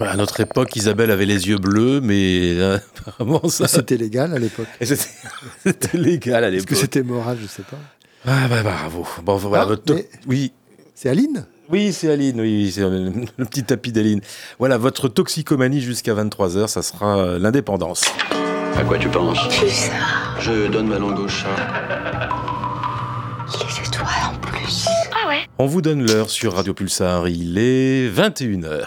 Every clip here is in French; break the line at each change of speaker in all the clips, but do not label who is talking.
À notre époque, Isabelle avait les yeux bleus, mais euh, apparemment ça.
C'était légal à l'époque.
C'était légal à l'époque.
Est-ce que c'était moral, je sais pas.
Ah bah bravo. Bon, voilà,
Ah,
votre-
mais-
Oui,
C'est Aline
oui, c'est Aline, oui, c'est le petit tapis d'Aline. Voilà, votre toxicomanie jusqu'à 23h, ça sera euh, l'indépendance.
À quoi tu penses
Pulsar,
Je donne ma langue au chat.
les étoiles en plus.
On vous donne l'heure sur Radio Pulsar, il est 21h.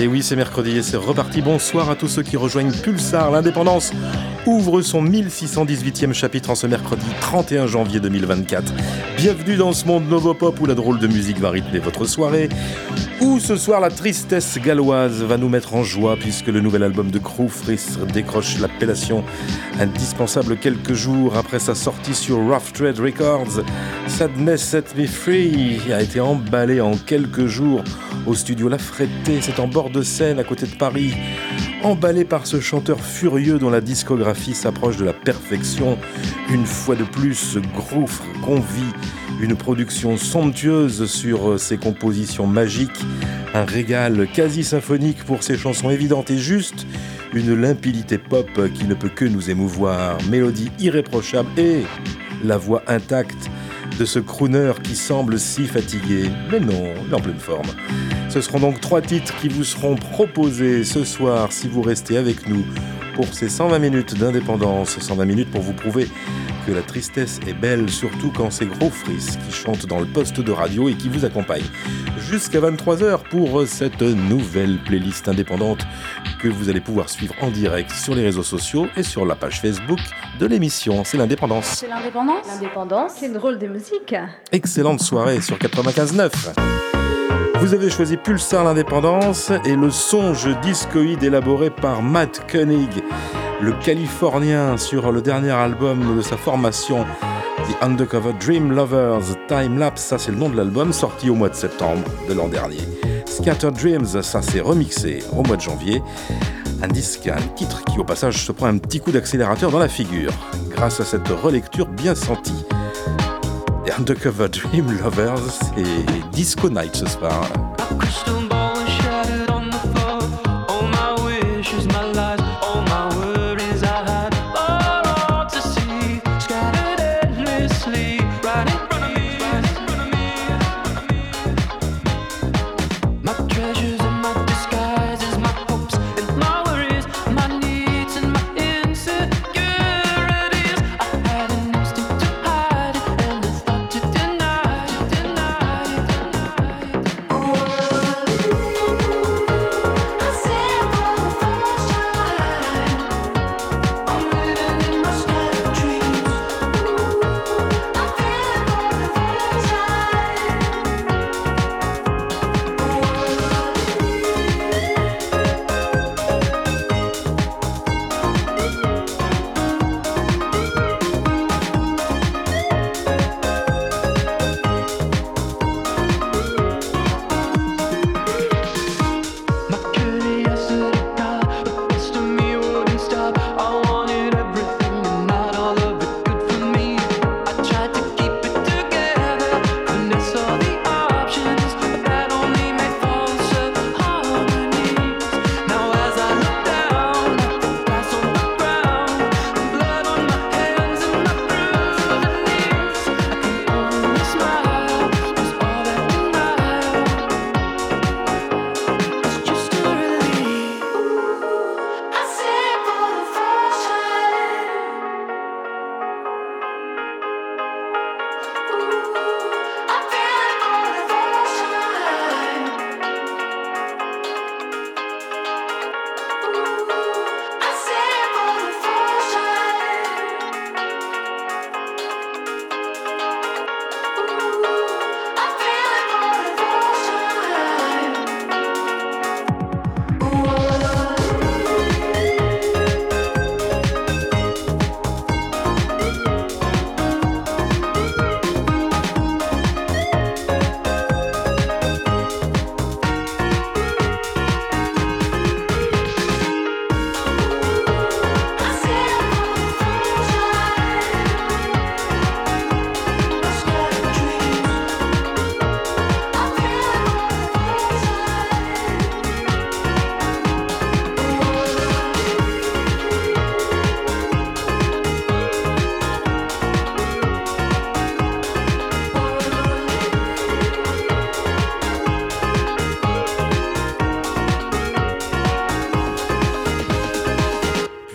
Et oui, c'est mercredi et c'est reparti. Bonsoir à tous ceux qui rejoignent Pulsar. L'indépendance ouvre son 1618e chapitre en ce mercredi 31 janvier 2024. Bienvenue dans ce monde Novopop où la drôle de musique va rythmer votre soirée. Où ce soir la tristesse galloise va nous mettre en joie puisque le nouvel album de Crew Friss décroche l'appellation indispensable quelques jours après sa sortie sur Rough Trade Records. Sadness Set Me Free a été emballé en quelques jours au studio La Fretté, c'est en bord de Seine à côté de Paris. Emballé par ce chanteur furieux dont la discographie s'approche de la perfection, une fois de plus, ce convie une production somptueuse sur euh, ses compositions magiques, un régal quasi symphonique pour ses chansons évidentes et justes, une limpidité pop qui ne peut que nous émouvoir, mélodie irréprochable et la voix intacte de ce crooner qui semble si fatigué, mais non, il est en pleine forme. Ce seront donc trois titres qui vous seront proposés ce soir si vous restez avec nous pour ces 120 minutes d'indépendance, 120 minutes pour vous prouver que la tristesse est belle, surtout quand c'est Gros Fris qui chante dans le poste de radio et qui vous accompagne jusqu'à 23h pour cette nouvelle playlist indépendante que vous allez pouvoir suivre en direct sur les réseaux sociaux et sur la page Facebook de l'émission. C'est l'indépendance.
C'est l'indépendance L'indépendance C'est drôle de musique.
Excellente soirée sur 95.9. Vous avez choisi Pulsar l'indépendance et le songe discoïde élaboré par Matt Koenig, le Californien sur le dernier album de sa formation, The Undercover Dream Lovers Time Lapse, ça c'est le nom de l'album, sorti au mois de septembre de l'an dernier. Scattered Dreams, ça s'est remixé au mois de janvier. Un disque, un titre qui au passage se prend un petit coup d'accélérateur dans la figure, grâce à cette relecture bien sentie. Undercover Dream Lovers et Disco Night ce soir.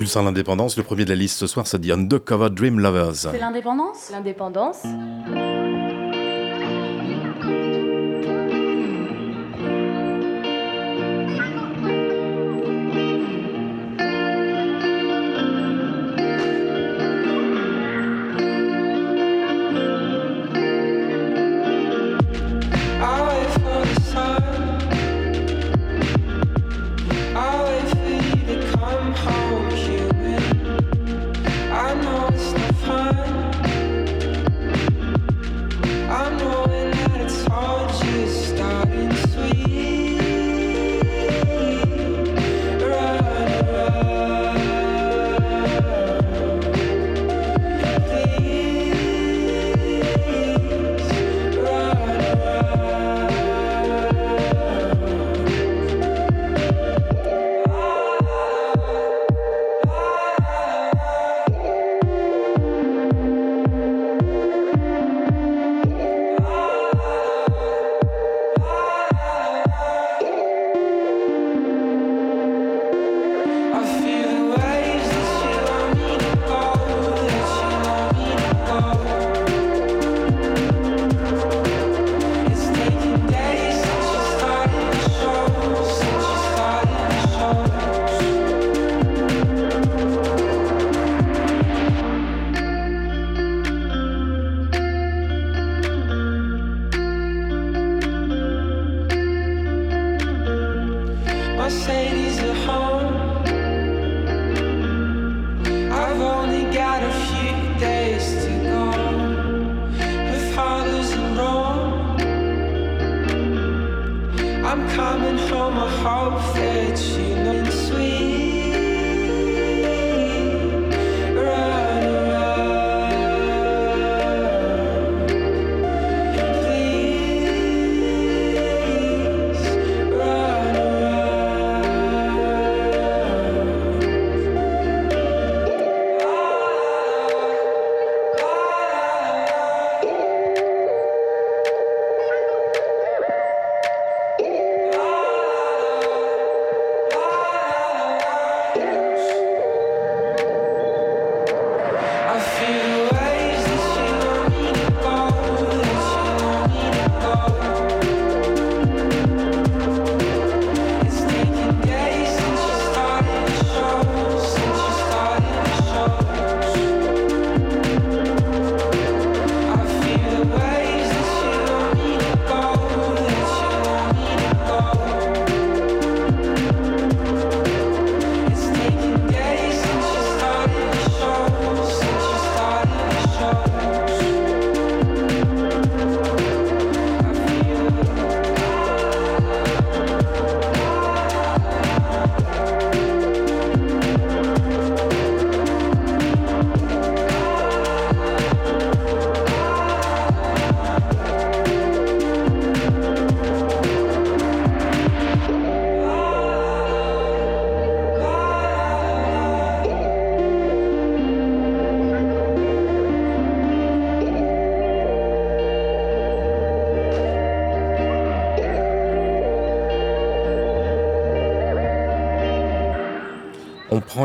Pulsar l'indépendance, le premier de la liste ce soir, c'est The Undercover Dream Lovers.
C'est l'indépendance? L'indépendance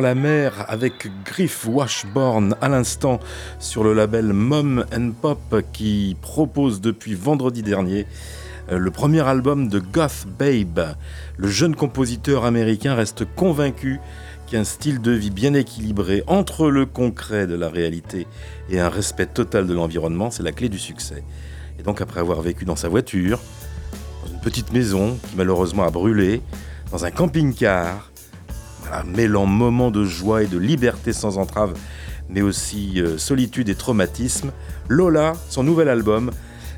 la mer avec Griff Washborn à l'instant sur le label Mom and Pop qui propose depuis vendredi dernier euh, le premier album de Goth Babe. Le jeune compositeur américain reste convaincu qu'un style de vie bien équilibré entre le concret de la réalité et un respect total de l'environnement, c'est la clé du succès. Et donc après avoir vécu dans sa voiture, dans une petite maison qui malheureusement a brûlé, dans un camping-car, mêlant moments de joie et de liberté sans entrave, mais aussi euh, solitude et traumatisme, Lola, son nouvel album,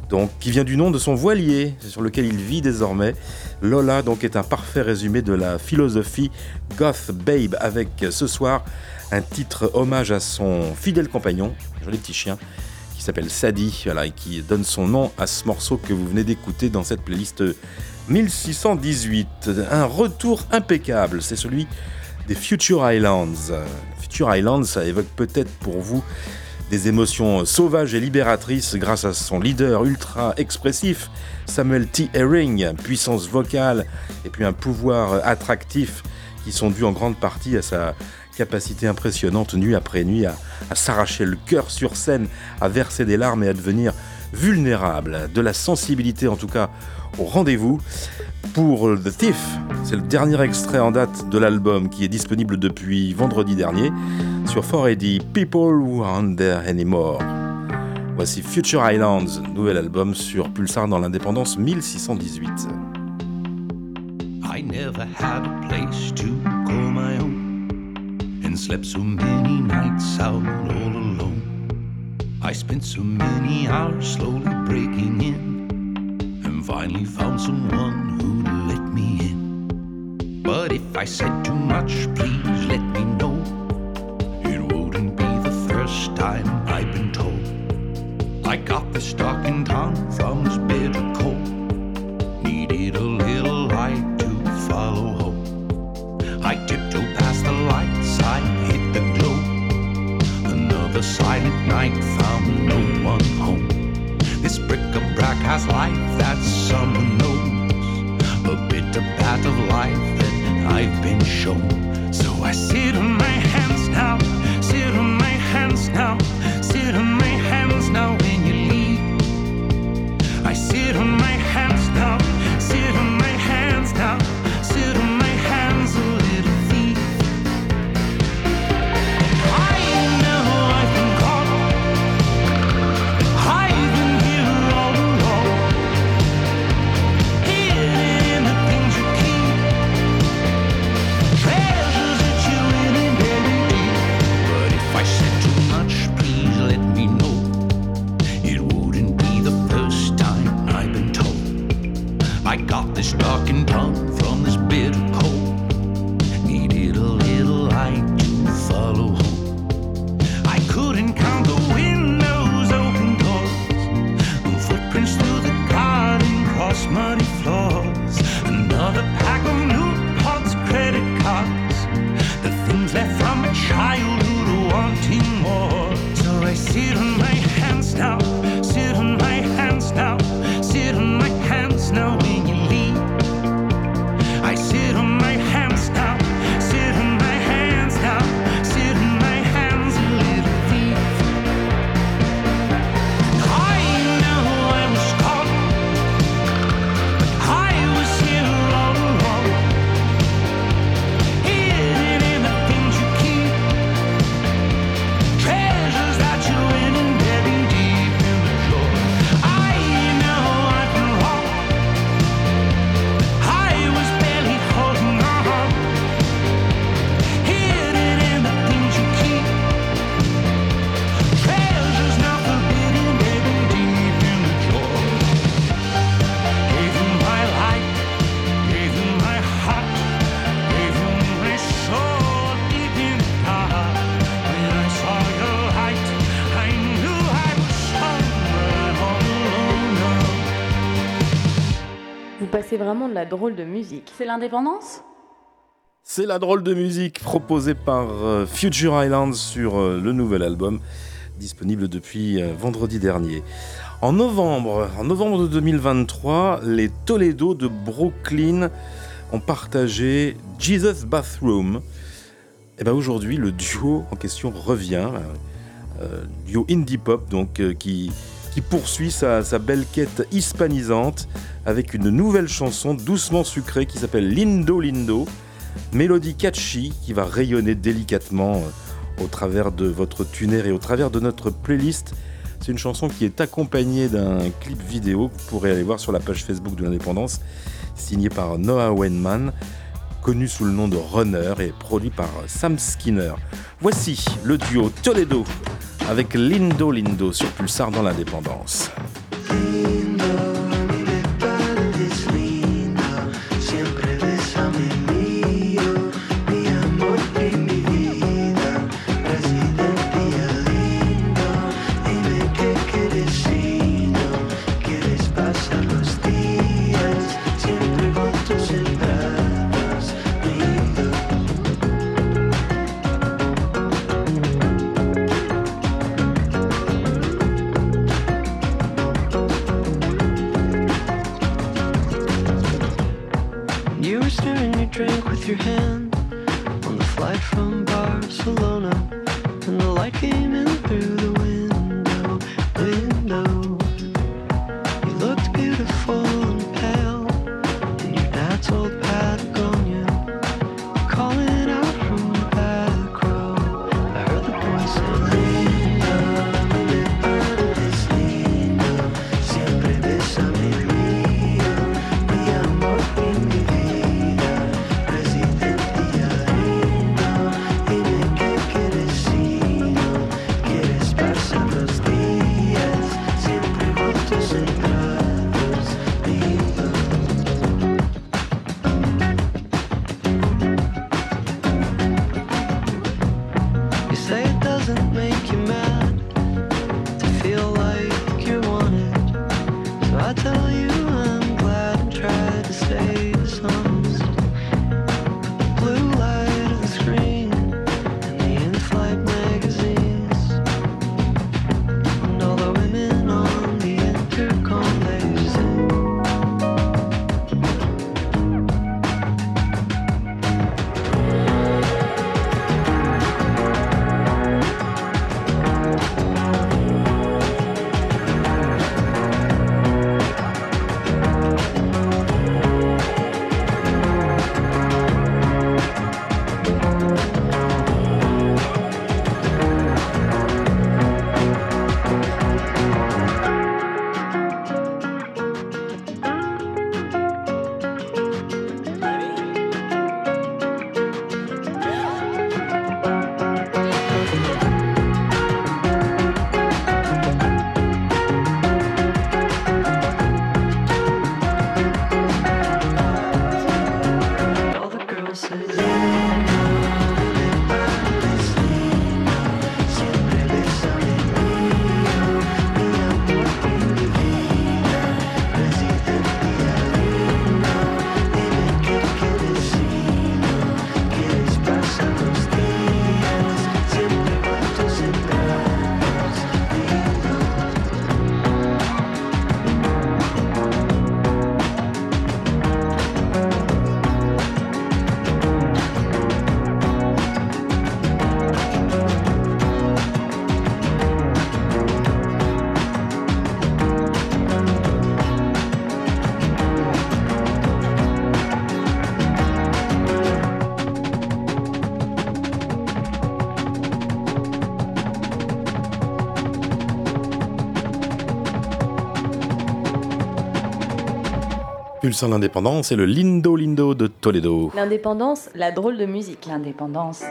donc, qui vient du nom de son voilier sur lequel il vit désormais. Lola donc est un parfait résumé de la philosophie Goth Babe avec ce soir un titre hommage à son fidèle compagnon, un joli petit chien, qui s'appelle Sadie, voilà, et qui donne son nom à ce morceau que vous venez d'écouter dans cette playlist 1618. Un retour impeccable, c'est celui des Future Islands. Future Islands, ça évoque peut-être pour vous des émotions sauvages et libératrices grâce à son leader ultra expressif, Samuel T. Herring, puissance vocale et puis un pouvoir attractif qui sont dus en grande partie à sa capacité impressionnante nuit après nuit à s'arracher le cœur sur scène, à verser des larmes et à devenir vulnérable. De la sensibilité en tout cas au rendez-vous. Pour The Thief, c'est le dernier extrait en date de l'album qui est disponible depuis vendredi dernier sur 4AD People Who Aren't There Anymore. Voici Future Islands, nouvel album sur Pulsar dans l'indépendance 1618.
I never had a place to call my own and slept so many nights all alone. I spent so many hours slowly breaking in finally found someone who'd let me in. But if I said too much, please let me know. It wouldn't be the first time I've been told. I got this stuck in tongue from this bitter cold. Needed a little light to follow home. I tiptoed past the lights, I hit the glow. Another silent night bric-a-brac has life that someone knows. A bitter path of life that I've been shown. So I sit on my hands now, sit on my hands now,
Passez vraiment de la drôle de musique. C'est l'indépendance?
C'est la drôle de musique proposée par euh, Future Islands sur euh, le nouvel album disponible depuis euh, vendredi dernier. En novembre, en novembre de 2023, les Toledo de Brooklyn ont partagé Jesus Bathroom. Et ben aujourd'hui, le duo en question revient, euh, duo indie pop donc euh, qui qui poursuit sa, belle quête hispanisante avec une nouvelle chanson doucement sucrée qui s'appelle Lindo Lindo. Mélodie catchy qui va rayonner délicatement euh, au travers de votre tuner et au travers de notre playlist. C'est une chanson qui est accompagnée d'un clip vidéo que vous pourrez aller voir sur la page Facebook de l'Indépendance, signé par Noah Weinman, connu sous le nom de Runner et produit par Sam Skinner. Voici le duo Toledo avec Lindo Lindo sur Pulsar dans l'Indépendance. propulsant l'indépendance est le Lindo Lindo de Toledo.
L'indépendance, la drôle de musique.
L'indépendance.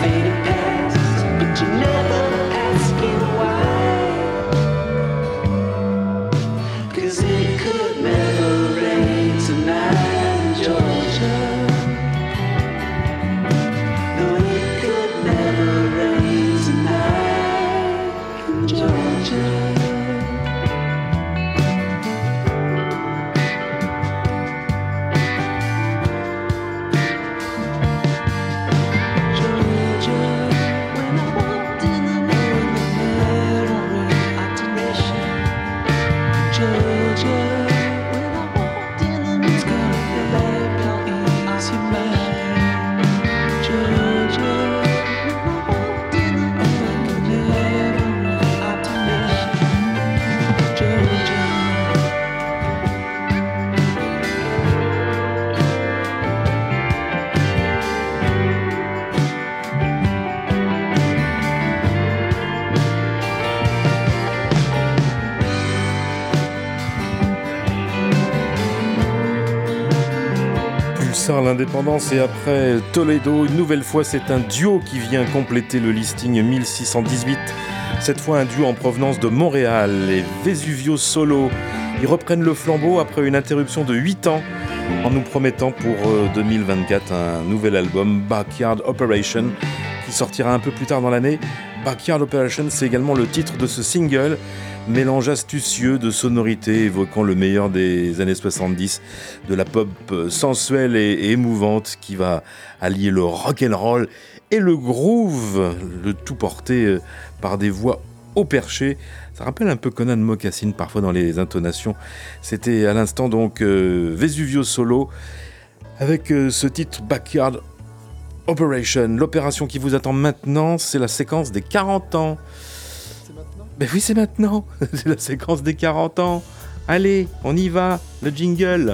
feet. Et après Toledo, une nouvelle fois c'est un duo qui vient compléter le listing 1618. Cette fois un duo en provenance de Montréal, les Vesuvio Solo. Ils reprennent le flambeau après une interruption de 8 ans en nous promettant pour euh, 2024 un nouvel album Backyard Operation qui sortira un peu plus tard dans l'année. Backyard Operation c'est également le titre de ce single mélange astucieux de sonorités évoquant le meilleur des années 70, de la pop euh, sensuelle et, émouvante qui va allier le rock and roll et le groove, le tout porté euh, par des voix au perché. Ça rappelle un peu Conan Mocassin parfois dans les intonations. C'était à l'instant donc euh, Vesuvio Solo avec ce titre Backyard Operation. L'opération qui vous attend maintenant, c'est la séquence des 40 ans. Ben oui, c'est maintenant. c'est la séquence des 40 ans. Allez, on y va. Le jingle.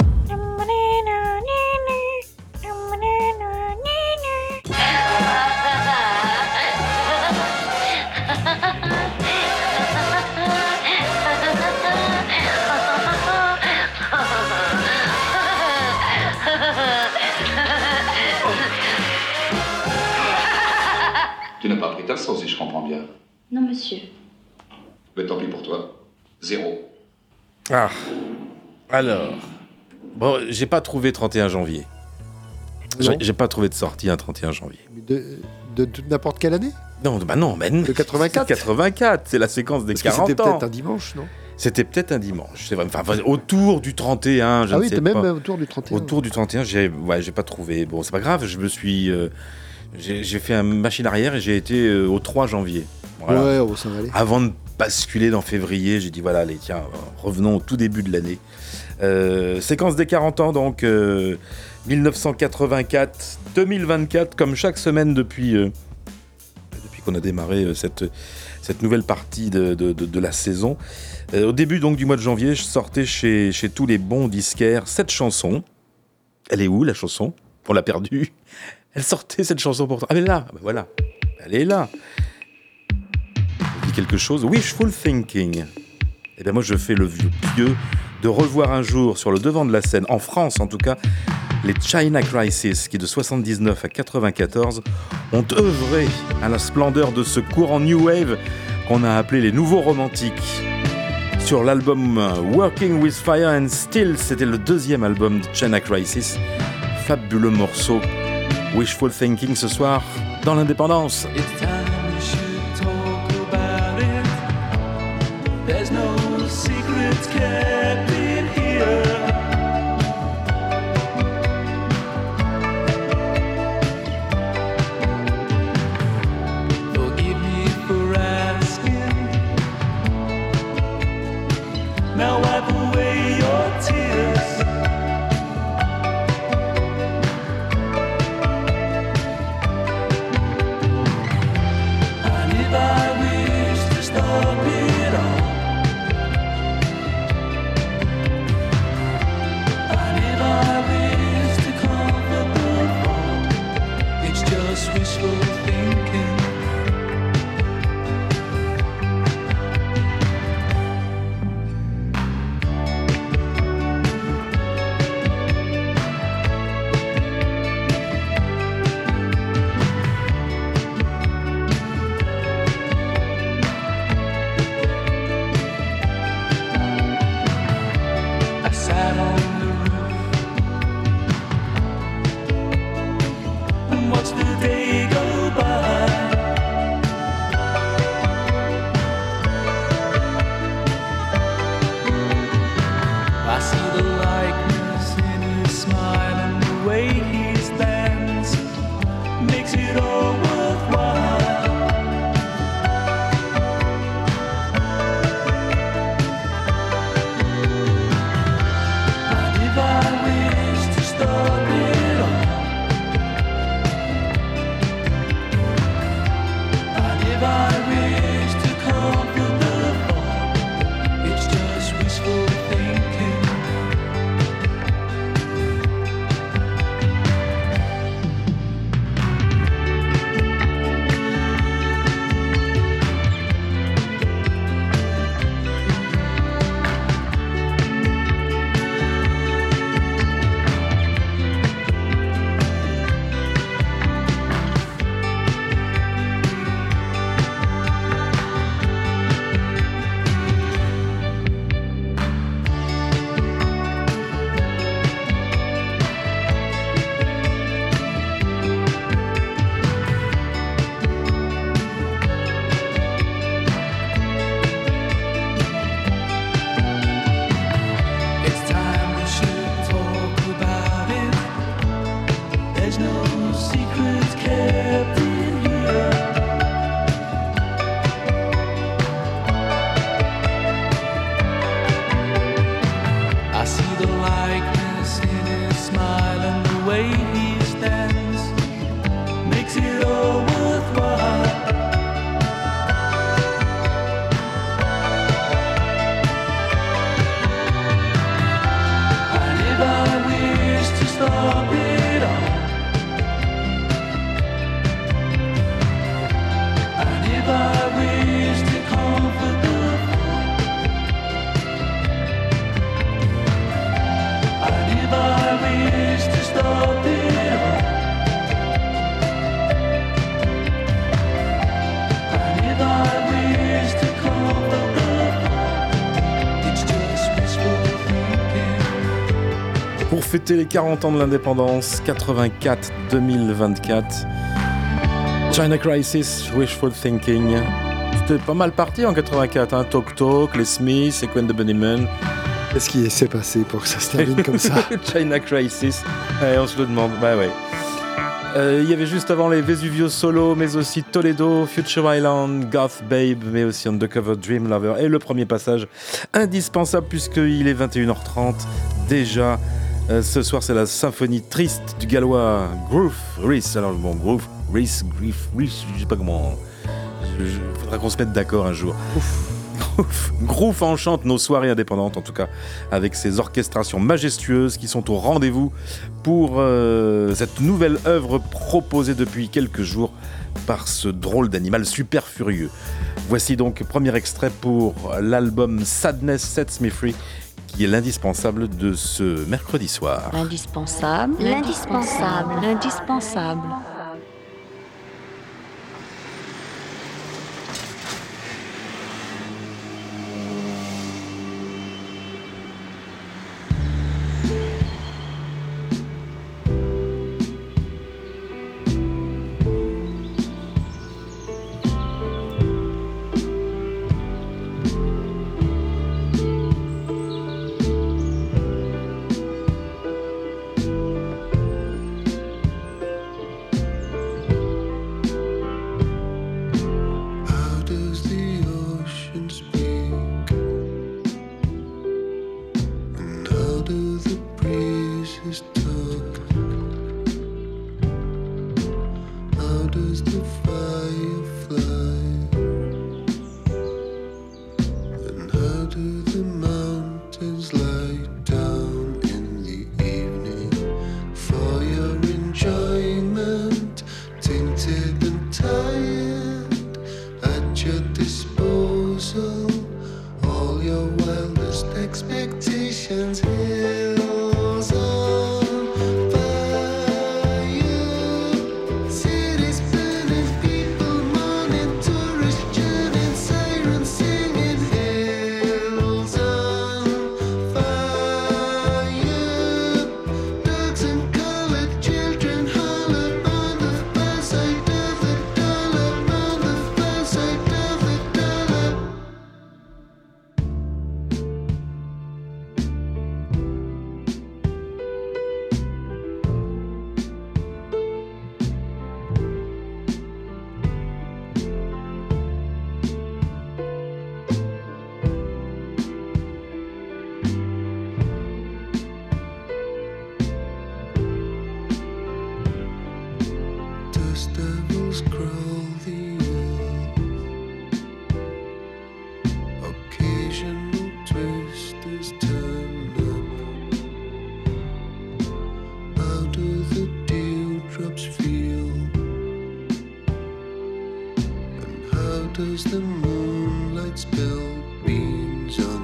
Pas si je comprends bien.
Non, monsieur.
Mais tant pis pour toi. Zéro.
Ah. Alors. Bon, j'ai pas trouvé 31 janvier. J'ai pas trouvé de sortie un 31 janvier.
De, de- de n'importe quelle année?
Non, bah non, mais
De 84
84, c'est la séquence des
Parce que
40
c'était peut-être un dimanche, non?
C'était peut-être un dimanche, c'est vrai. Enfin, autour du 31, je
Ah
ne
oui,
sais
t'es même
pas.
autour du 31.
Autour du 31, j'ai ouais, j'ai pas trouvé. Bon, c'est pas grave, je me suis. euh, j'ai fait une machine arrière et j'ai été euh, au 3 janvier. Voilà.
Ouais, oh, ça va aller.
Avant de basculer dans février, j'ai dit voilà, allez, tiens, euh, revenons au tout début de l'année. Euh, séquence des 40 ans, donc euh, 1984, 2024, comme chaque semaine depuis, euh, depuis qu'on a démarré euh, cette, cette nouvelle partie de, de- de- de la saison. Euh, au début donc du mois de janvier, je sortais chez, chez tous les bons disquaires cette chanson. Elle est où la chanson? On l'a perdue. Elle sortait cette chanson pourtant. Ah mais là, bah voilà, elle est là dit quelque chose. Wishful thinking. Eh bien moi je fais le vieux pieux de revoir un jour sur le devant de la scène, en France en tout cas, les China Crisis qui de 79 à 94 ont œuvré à la splendeur de ce courant New Wave qu'on a appelé les nouveaux romantiques. Sur l'album euh, Working with Fire and Steel, c'était le deuxième album de China Crisis. Fabuleux morceau. Wishful thinking ce soir dans l'indépendance. Fêter les 40 ans de l'indépendance, 84-2024, China Crisis, Wishful Thinking. C'était pas mal parti en 84, hein. Talk Talk, les Smiths, et Gwen de Bunnyman.
Qu'est-ce qui s'est passé pour que ça se termine comme ça?
China Crisis, Ouais, on se le demande, bah ouais. Euh, Il y avait juste avant les Vesuvio Solo, mais aussi Toledo, Future Island, Goth Babe, mais aussi Undercover Dream Lover. Et le premier passage indispensable puisqu'il est 21h30 déjà. Euh, ce soir, c'est la symphonie triste du gallois Groove Reese. Alors, bon, Groove Reese, Grief, Reese, je sais pas comment. Il faudra qu'on se mette d'accord un jour. Groove. Groove enchante nos soirées indépendantes, en tout cas, avec ses orchestrations majestueuses qui sont au rendez-vous pour euh, cette nouvelle œuvre proposée depuis quelques jours par ce drôle d'animal super furieux. Voici donc premier extrait pour l'album Sadness Sets Me Free, qui est l'indispensable de ce mercredi soir.
L'indispensable, l'indispensable, l'indispensable.
Dewdrops feel? And how does the moonlight spill beams on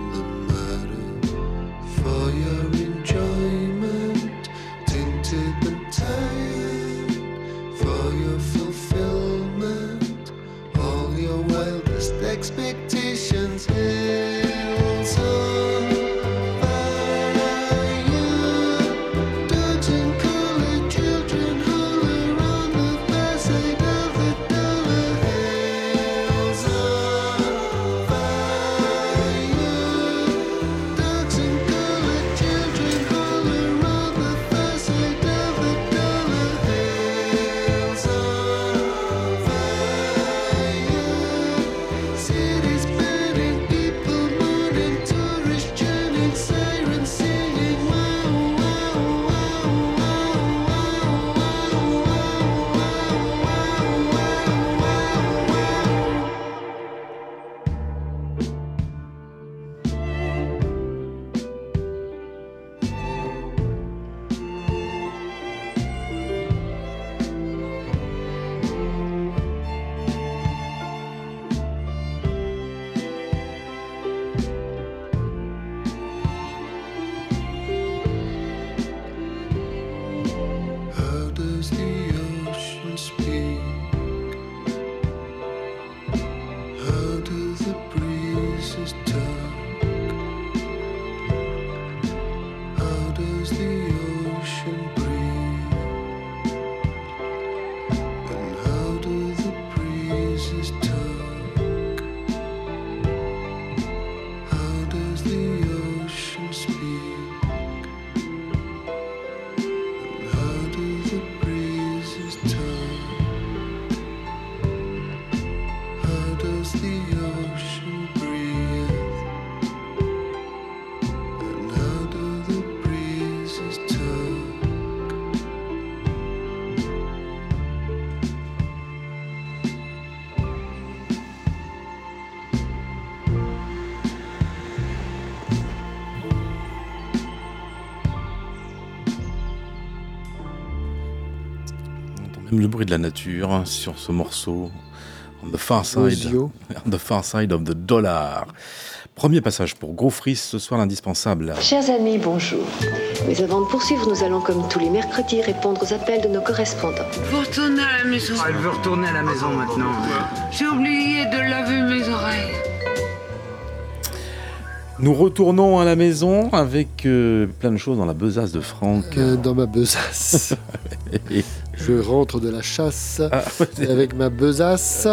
de la nature hein, sur ce morceau. On the far side, on the far side of the dollar. Premier passage pour Gros Fris ce soir l'indispensable.
Chers amis, bonjour. Mais avant de poursuivre, nous allons, comme tous les mercredis, répondre aux appels de nos correspondants.
Vous retournez à la maison.
Elle veut retourner à la maison maintenant.
J'ai oublié de laver mes oreilles.
Nous retournons à la maison avec euh, plein de choses dans la besace de Franck.
Euh, dans ma besace. Je rentre de la chasse
Ah,
avec ma besace.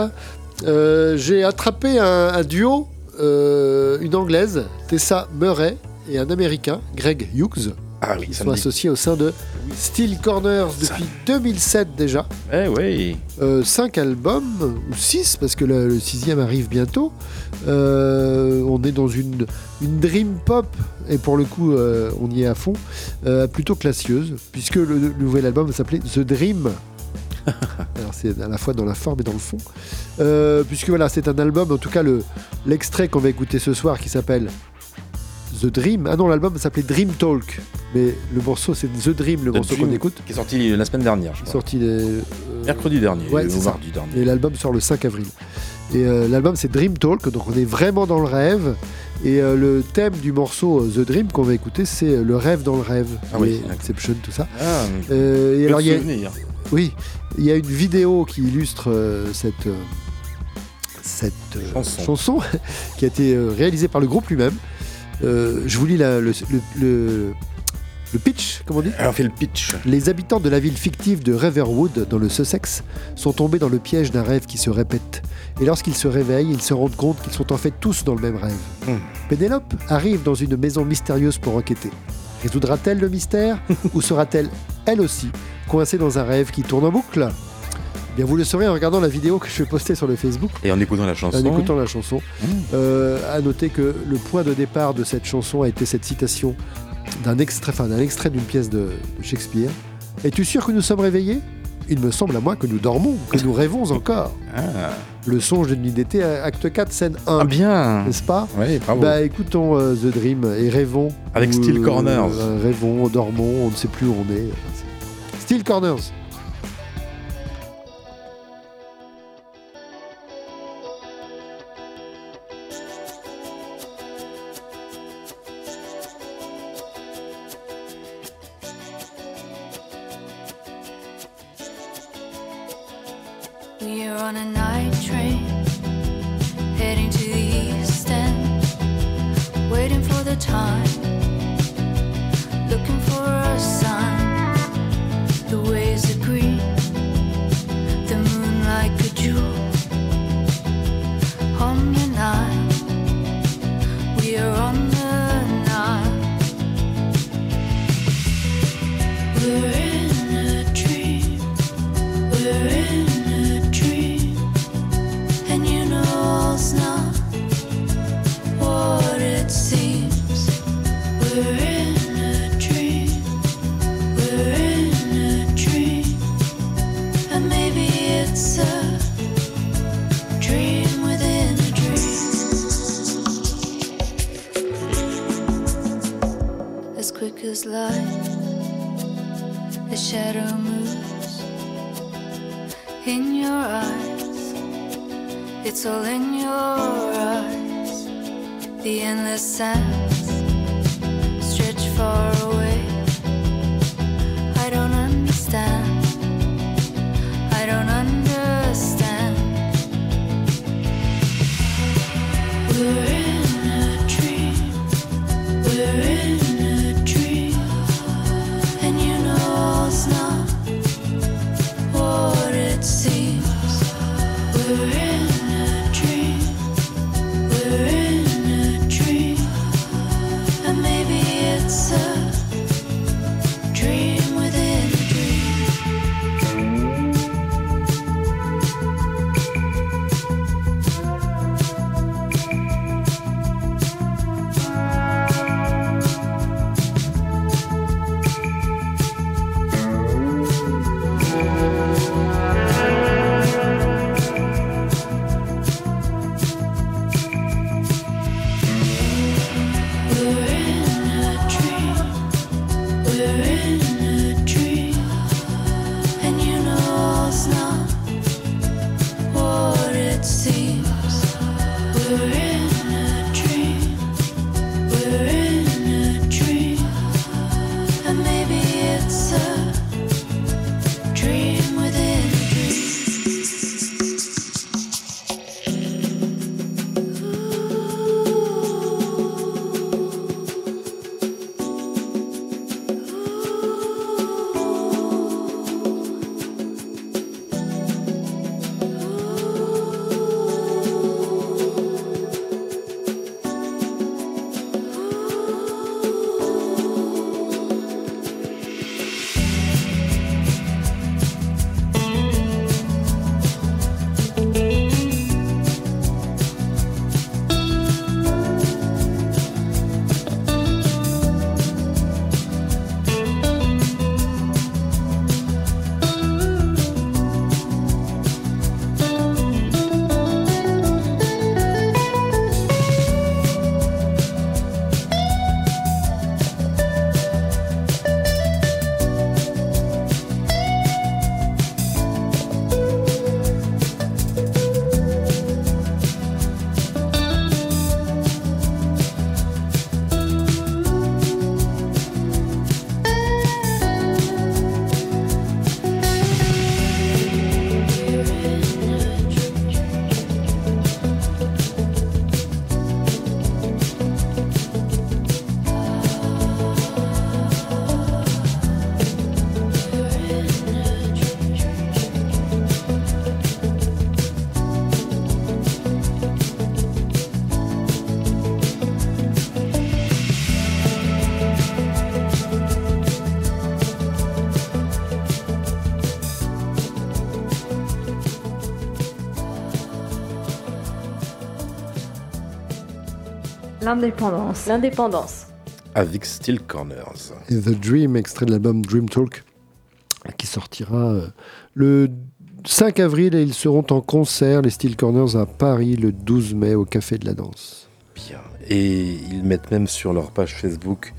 Euh, J'ai attrapé un, un duo, euh, une anglaise, Tessa Murray, et un américain, Greg Hughes.
Ah oui,
sont associés au sein de Steel Corners depuis 2007 déjà.
Eh oui.
Euh, cinq albums, ou six, parce que le, le sixième arrive bientôt. Euh, on est dans une, une dream pop, et pour le coup, euh, on y est à fond, euh, plutôt classieuse, puisque le, le nouvel album s'appelait The Dream. Alors c'est à la fois dans la forme et dans le fond. Puisque voilà, c'est un album, en tout cas le- l'extrait qu'on va écouter ce soir qui s'appelle The Dream. Ah non, l'album s'appelait Dream Talk, mais le morceau c'est The Dream, le
The
morceau qu'on écoute.
Qui est sorti la semaine dernière, je crois.
Sorti les, euh,
Mercredi dernier,
Ouais,
ou
c'est ça.
mardi dernier.
Et l'album sort le 5 avril. Et euh, l'album c'est Dream Talk, donc on est vraiment dans le rêve. Et euh, le thème du morceau The Dream qu'on va écouter, c'est le rêve dans le rêve.
Ah oui.
Inception, tout ça.
Ah,
et alors il y a, oui, il y a une vidéo qui illustre cette, cette
Chanson.
chanson qui a été réalisée par le groupe lui-même. Euh, je vous lis la- le, le- le- le pitch, comment on dit
Alors, on fait le pitch.
Les habitants de la ville fictive de Riverwood, dans le Sussex, sont tombés dans le piège d'un rêve qui se répète. Et lorsqu'ils se réveillent, ils se rendent compte qu'ils sont en fait tous dans le même rêve.
Hmm.
Pénélope arrive dans une maison mystérieuse pour enquêter. Résoudra-t-elle le mystère ou sera-t-elle, elle aussi, coincée dans un rêve qui tourne en boucle? Bien, vous le saurez en regardant la vidéo que je vais poster sur le Facebook.
Et en écoutant la chanson.
En écoutant la chanson.
Mmh.
Euh, à noter que le point de départ de cette chanson a été cette citation d'un extrait, enfin, d'un extrait d'une pièce de Shakespeare. Es-tu sûr que nous sommes réveillés? Il me semble à moi que nous dormons, que nous rêvons encore.
Ah,
Le songe d'une nuit d'été, acte 4, scène 1.
Ah, bien.
N'est-ce pas?
Oui, bravo.
Bah écoutons euh, The Dream et rêvons.
Avec
Ou,
Steel Corners.
euh, rêvons, dormons, on ne sait plus où on est. Steel Corners.
L'indépendance. L'indépendance.
avec Steel Corners.
Et The Dream, extrait de l'album Dream Talk, qui sortira euh, le 5 avril et ils seront en concert, les Steel Corners, à Paris le 12 mai au Café de la Danse.
Bien. Et ils mettent même sur leur page Facebook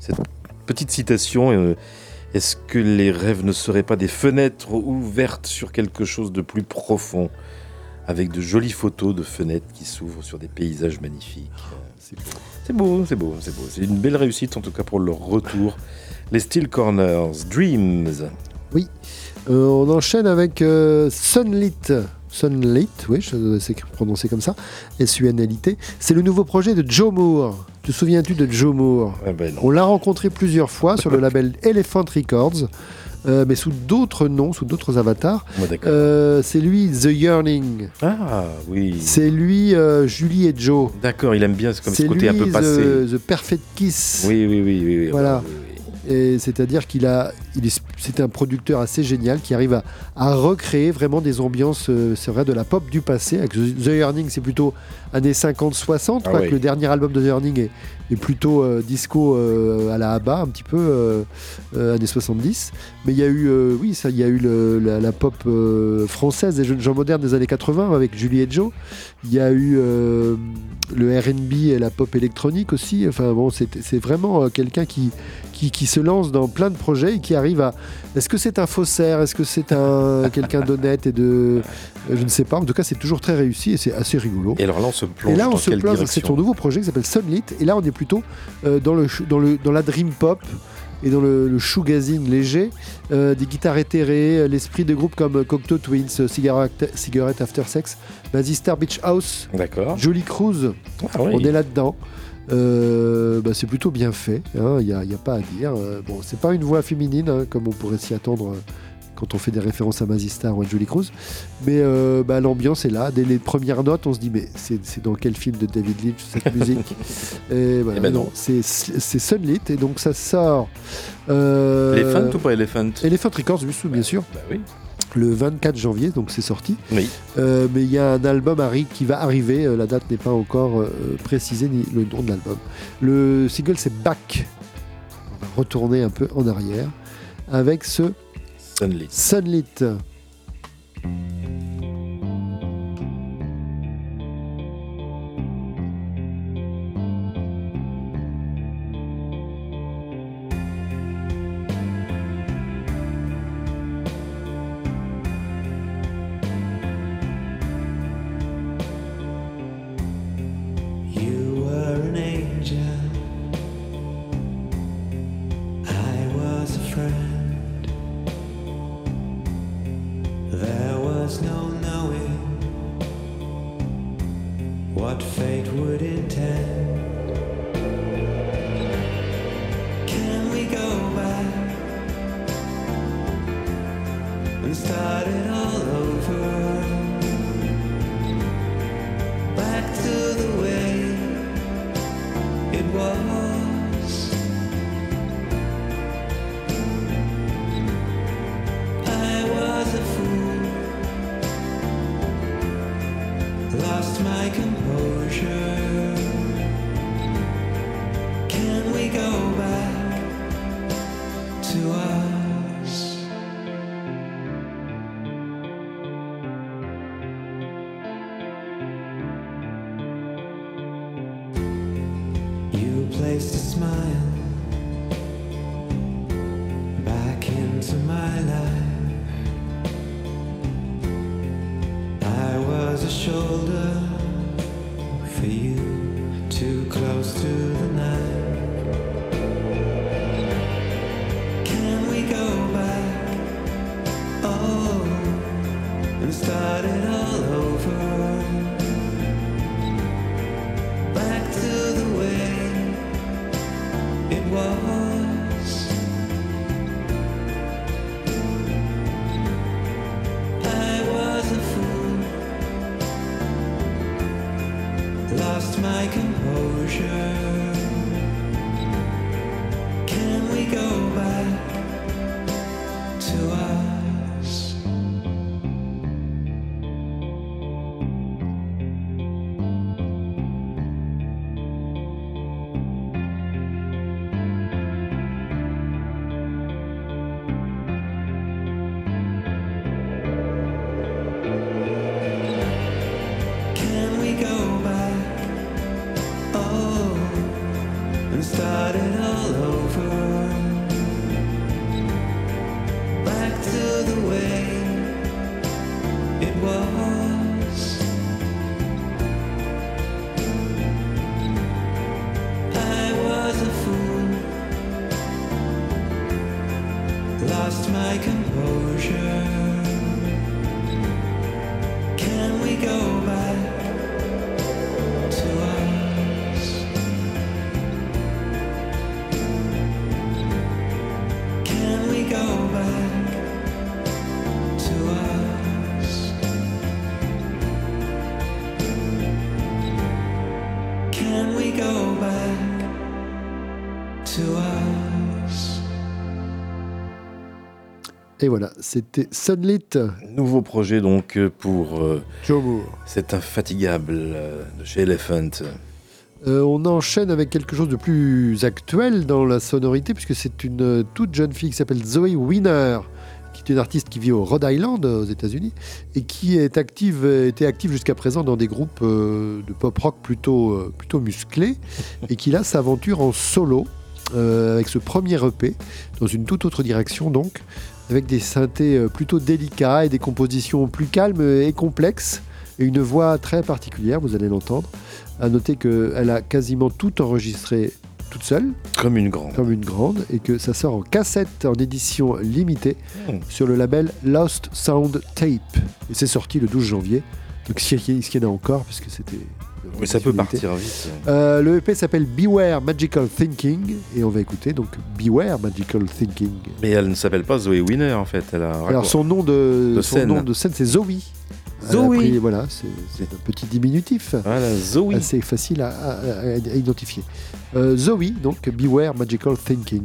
cette petite citation. euh, Est-ce que les rêves ne seraient pas des fenêtres ouvertes sur quelque chose de plus profond avec de jolies photos de fenêtres qui s'ouvrent sur des paysages magnifiques?
C'est beau.
C'est beau, c'est beau, c'est une belle réussite en tout cas pour leur retour. Les Steel Corners, Dreams.
Oui. Euh, on enchaîne avec euh, Sunlit. Sunlit, oui, je- c'est prononcé comme ça. S-U-N-L-I-T. C'est le nouveau projet de Joe Moore. Te souviens-tu de Joe Moore?
Ben.
On l'a rencontré plusieurs fois sur le label Elephant Records, euh, mais sous d'autres noms, sous d'autres avatars.
D'accord.
Euh, c'est lui, The Yearning.
Ah oui.
C'est lui, euh, Julie et Joe.
D'accord, il aime bien comme ce côté
lui,
un peu passé.
The, The Perfect Kiss.
Oui, oui, oui, oui. oui,
Voilà.
oui.
Et c'est-à-dire qu'il a, il est, c'est un producteur assez génial qui arrive à, à recréer vraiment des ambiances, euh, c'est vrai, de la pop du passé. Avec The Yearning, c'est plutôt années 50-60,
Ah oui.
le dernier album de The Yearning est, est plutôt euh, disco euh, à la ABBA, un petit peu années 70. Mais il y a eu, oui, ça, il y a eu le- la, la pop française des jeunes gens modernes des années 80 avec Julie et Joe. Il y a eu le R&B et la pop électronique aussi. Enfin bon, c'est vraiment quelqu'un qui, qui, qui se lance dans plein de projets et qui arrive à. Est-ce que c'est un faussaire? Est-ce que c'est un quelqu'un d'honnête et de. Je ne sais pas. En tout cas, c'est toujours très réussi et c'est assez rigolo.
Et alors là, on se plonge
Et là,
dans
on se
quelle
plonge. C'est son nouveau projet qui s'appelle Sunlit. Et là, on est plutôt euh, dans, le, dans, le, dans la dream pop et dans le, le shoegazing léger, euh, des guitares éthérées, euh, l'esprit de groupes comme Cocteau Twins, euh, Cigarette, Cigarette After Sex, Star Beach House. Jolie Cruise.
Ah oui.
On est là-dedans. Euh, bah, c'est plutôt bien fait, hein, il n'y a, pas à dire. Euh, bon, c'est pas une voix féminine, hein, comme on pourrait s'y attendre euh, quand on fait des références à Mazzy Star ou à Julie Cruz. Mais euh, bah, l'ambiance est là. Dès les premières notes, on se dit, mais c'est dans quel film de David Lynch cette musique Et voilà,
Eh ben non.
non, c'est Sunlit, et donc ça sort.
Elephant ou pas Elephant?
Elephant Records, bien sûr, bien sûr.
Bah oui.
Le 24 janvier, donc c'est sorti.
Oui.
Euh, mais il y a un album arri- qui va arriver, euh, la date n'est pas encore euh, précisée, ni le nom de l'album. Le single c'est Back. On va retourner un peu en arrière avec ce
Sunlit.
Sunlit. Et voilà, c'était Sunlit.
Nouveau projet donc euh, pour euh,
Joe Moore.
cet infatigable euh, de chez Elephant.
Euh, on enchaîne avec quelque chose de plus actuel dans la sonorité, puisque c'est une toute jeune fille qui s'appelle Zoe Wiener, qui est une artiste qui vit au Rhode Island, aux États-Unis, et qui est active, était active jusqu'à présent dans des groupes de pop rock plutôt, plutôt musclés, et qui là s'aventure en solo euh, avec ce premier EP, dans une toute autre direction donc, avec des synthés euh, plutôt délicats et des compositions plus calmes et complexes, et une voix très particulière, vous allez l'entendre. À noter qu'elle a quasiment tout enregistré toute seule.
Comme une grande.
Comme une grande. Et que ça sort en cassette en édition limitée sur le label Lost Sound Tape. Et c'est sorti le 12 janvier. Donc y, s'il y en a encore, puisque c'était.
Oui, ça peut partir vite.
Euh, le EP s'appelle Beware Magical Thinking. Et on va écouter donc Beware Magical Thinking.
Mais elle ne s'appelle pas Zoé Winner en fait. Elle a
Alors son nom de,
De
son
scène.
nom de scène c'est Zoe.
Zoe.
pris- voilà, c'est un petit diminutif.
Voilà, Zoe.
Assez facile à, à- à- à identifier. Euh, Zoe, donc Beware Magical Thinking.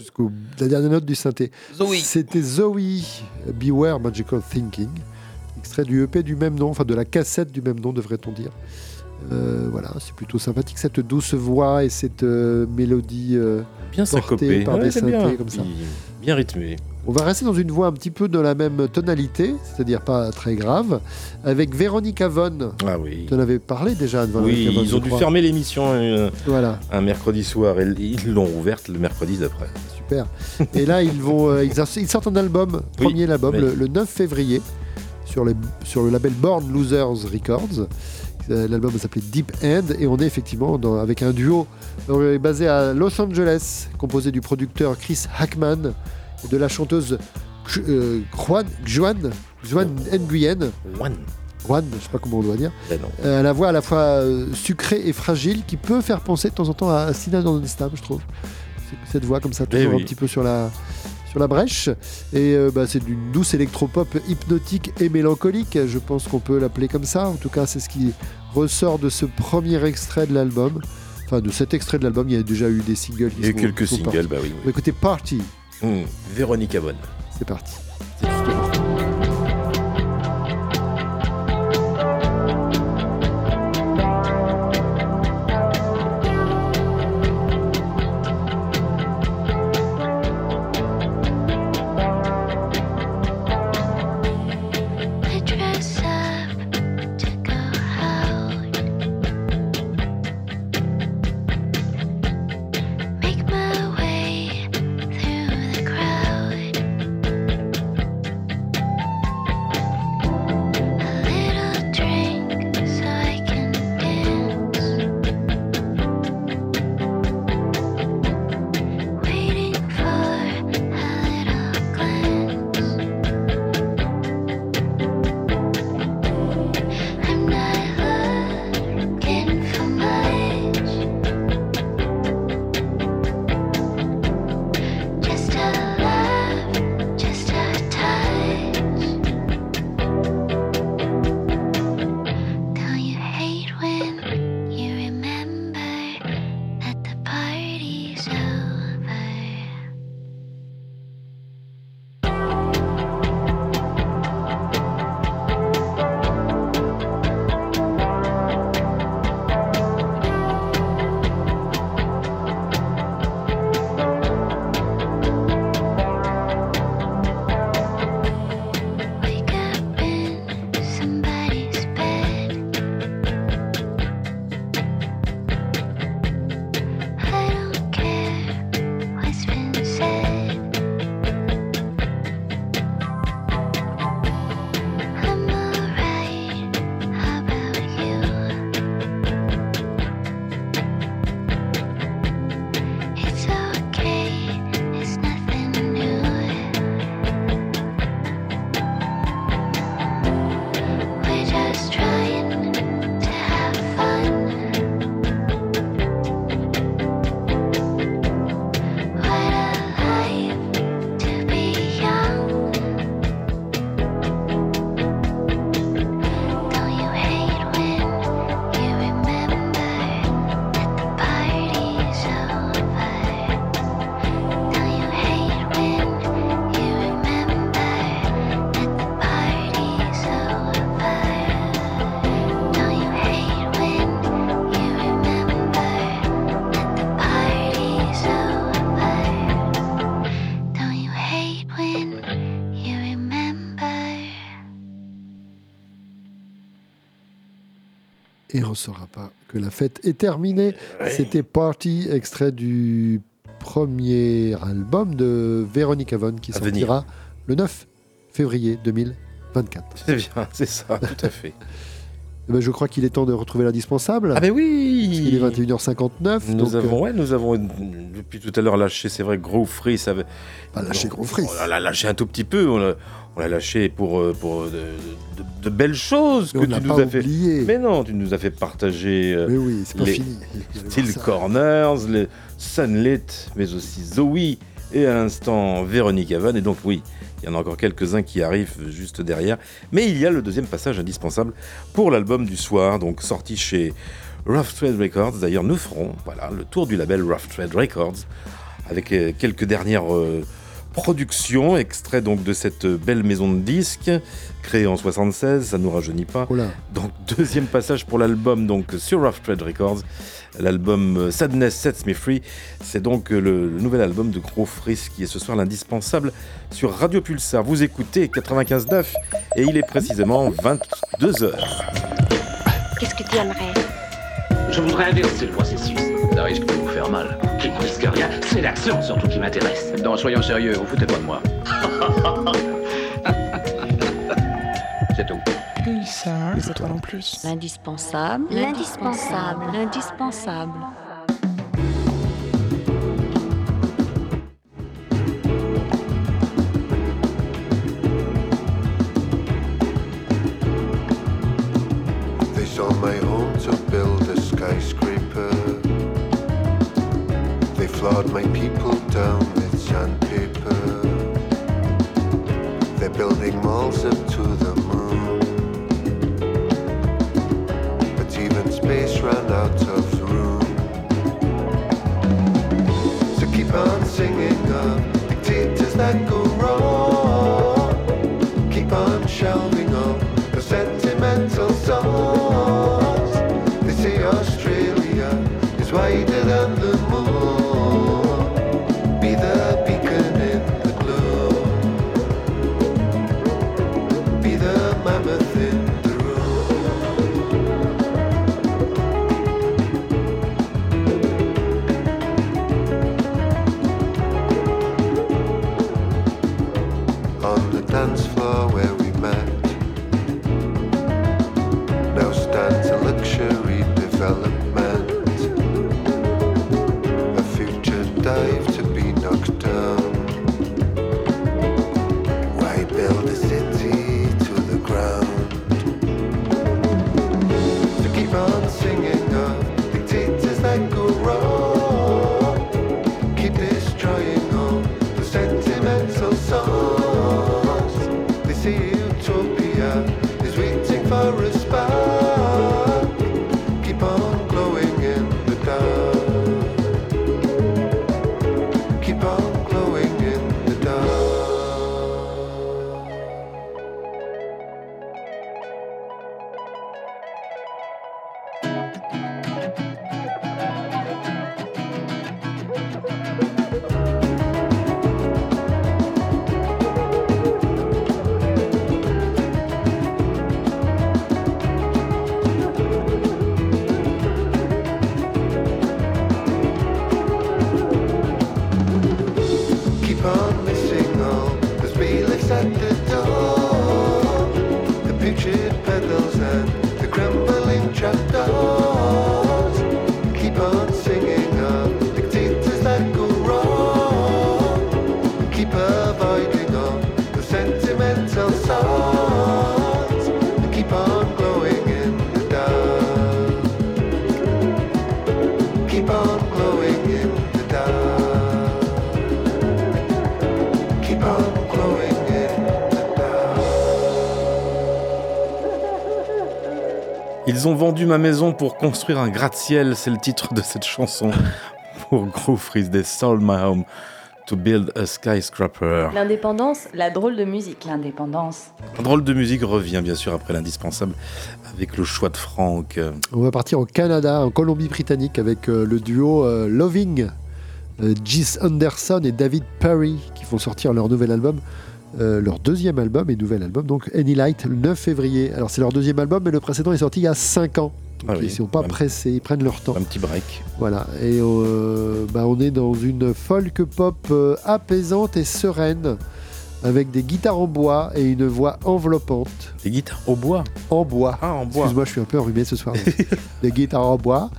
Jusqu'au la dernière note du synthé.
Zoe.
C'était Zoe, Beware Magical Thinking, extrait du EP du même nom, enfin de la cassette du même nom, devrait-on dire. Euh, voilà, c'est plutôt sympathique cette douce voix et cette euh, mélodie euh,
Bien
portée par
Ouais,
des synthés
bien.
comme ça.
Bien rythmé.
On va rester dans une voix un petit peu dans la même tonalité, c'est-à-dire pas très grave, avec Véronica Von.
Ah oui.
Tu en avais parlé déjà de
Oui,
Von,
ils ont dû fermer l'émission euh,
Voilà.
un mercredi soir et ils l'ont ouverte le mercredi d'après.
Super. Et là, ils vont, euh, ils, ils sortent un album,
Oui,
premier album, le, le 9 février, sur, les- sur le label Born Losers Records. Euh, L'album s'appelait Deep End et on est effectivement dans- avec un duo basé à Los Angeles, composé du producteur Chris Hackman de la chanteuse euh, Juan, Juan, Juan Nguyen.
Juan.
Juan, je sais pas comment on doit dire.
Ben.
Euh, à la voix à la fois euh, sucrée et fragile qui peut faire penser de temps en temps à Sina Stam, je trouve. Cette voix comme ça,
Eh
toujours
oui.
un petit peu sur la, sur la brèche. Et euh, bah, c'est d'une douce électropop hypnotique et mélancolique. Je pense qu'on peut l'appeler comme ça. En tout cas, c'est ce qui ressort de ce premier extrait de l'album. Enfin, de cet extrait de l'album, il y a déjà eu des singles. qui
Il y a eu quelques singles, bah oui.
On va écouter Party.
Hum, Véronique Avon.
C'est parti.
I
on ne saura pas que la fête est terminée. C'était Party, extrait du premier album de Véronique Avon qui
À venir.
sortira le 9 février 2024.
C'est bien, c'est ça, tout à fait.
Eh ben, je crois qu'il est temps de retrouver l'indispensable.
Ah ben oui
Il est 21h59.
Nous
donc,
avons,
euh,
ouais, nous avons depuis tout à l'heure lâché, c'est vrai, Gros Free. Ça avait...
Pas lâché Gros Free.
On l'a lâché un tout petit peu. On on l'a lâché pour, euh, pour euh, de, de- de belles choses
Mais
que tu nous as fait. Mais non, tu nous as fait partager. euh,
Mais oui, c'est pas
les
fini.
Steel. Corners, les Sunlit, mais aussi Zoe et à l'instant Véronique Avon. Et donc oui, il y en a encore quelques-uns qui arrivent juste derrière. Mais il y a le deuxième passage indispensable pour l'album du soir, donc sorti chez Rough Trade Records. D'ailleurs, nous ferons voilà, le tour du label Rough Trade Records avec quelques dernières euh, productions, extraits donc de cette belle maison de disques créée en 76, ça nous rajeunit pas. Donc deuxième passage pour l'album donc sur Rough Trade Records, l'album Sadness Sets Me Free. C'est donc le, le nouvel album de Gros Fris qui est ce soir l'indispensable sur Radio Pulsar. Vous écoutez 95.9 et il est précisément 22 heures.
Qu'est-ce que tu aimerais?
Je voudrais inverser le processus. Ça risque de vous faire mal. Qui ne risque rien, c'est l'action surtout qui m'intéresse.
Non, soyons sérieux, vous foutez pas de moi. C'est tout.
Pulsar. Les étoiles en plus. L'indispensable. L'indispensable. L'indispensable.
Ils ont vendu ma maison pour construire un gratte-ciel, c'est le titre de cette chanson pour Groove Freeze des Sold My Home to Build a Skyscraper.
L'indépendance, la drôle de musique. L'indépendance.
Un drôle de musique revient bien sûr après l'indispensable avec le choix de Franck.
On va partir au Canada, en Colombie-Britannique, avec euh, le duo euh, Loving, euh, Gis Anderson et David Perry, qui vont sortir leur nouvel album, euh, leur deuxième album et nouvel album, donc Any Light, le 9 février. Alors c'est leur deuxième album, mais le précédent est sorti il y a 5 ans. Donc
Ah oui,
ils ne sont pas pressés, ils prennent leur temps.
Un petit break.
Voilà, et euh, bah, on est dans une folk pop euh, apaisante et sereine, avec des guitares en bois et une voix enveloppante.
Des guitares au bois?
En bois.
Ah, en bois.
Excuse-moi, je suis un peu enrhumé ce soir. des guitares en bois.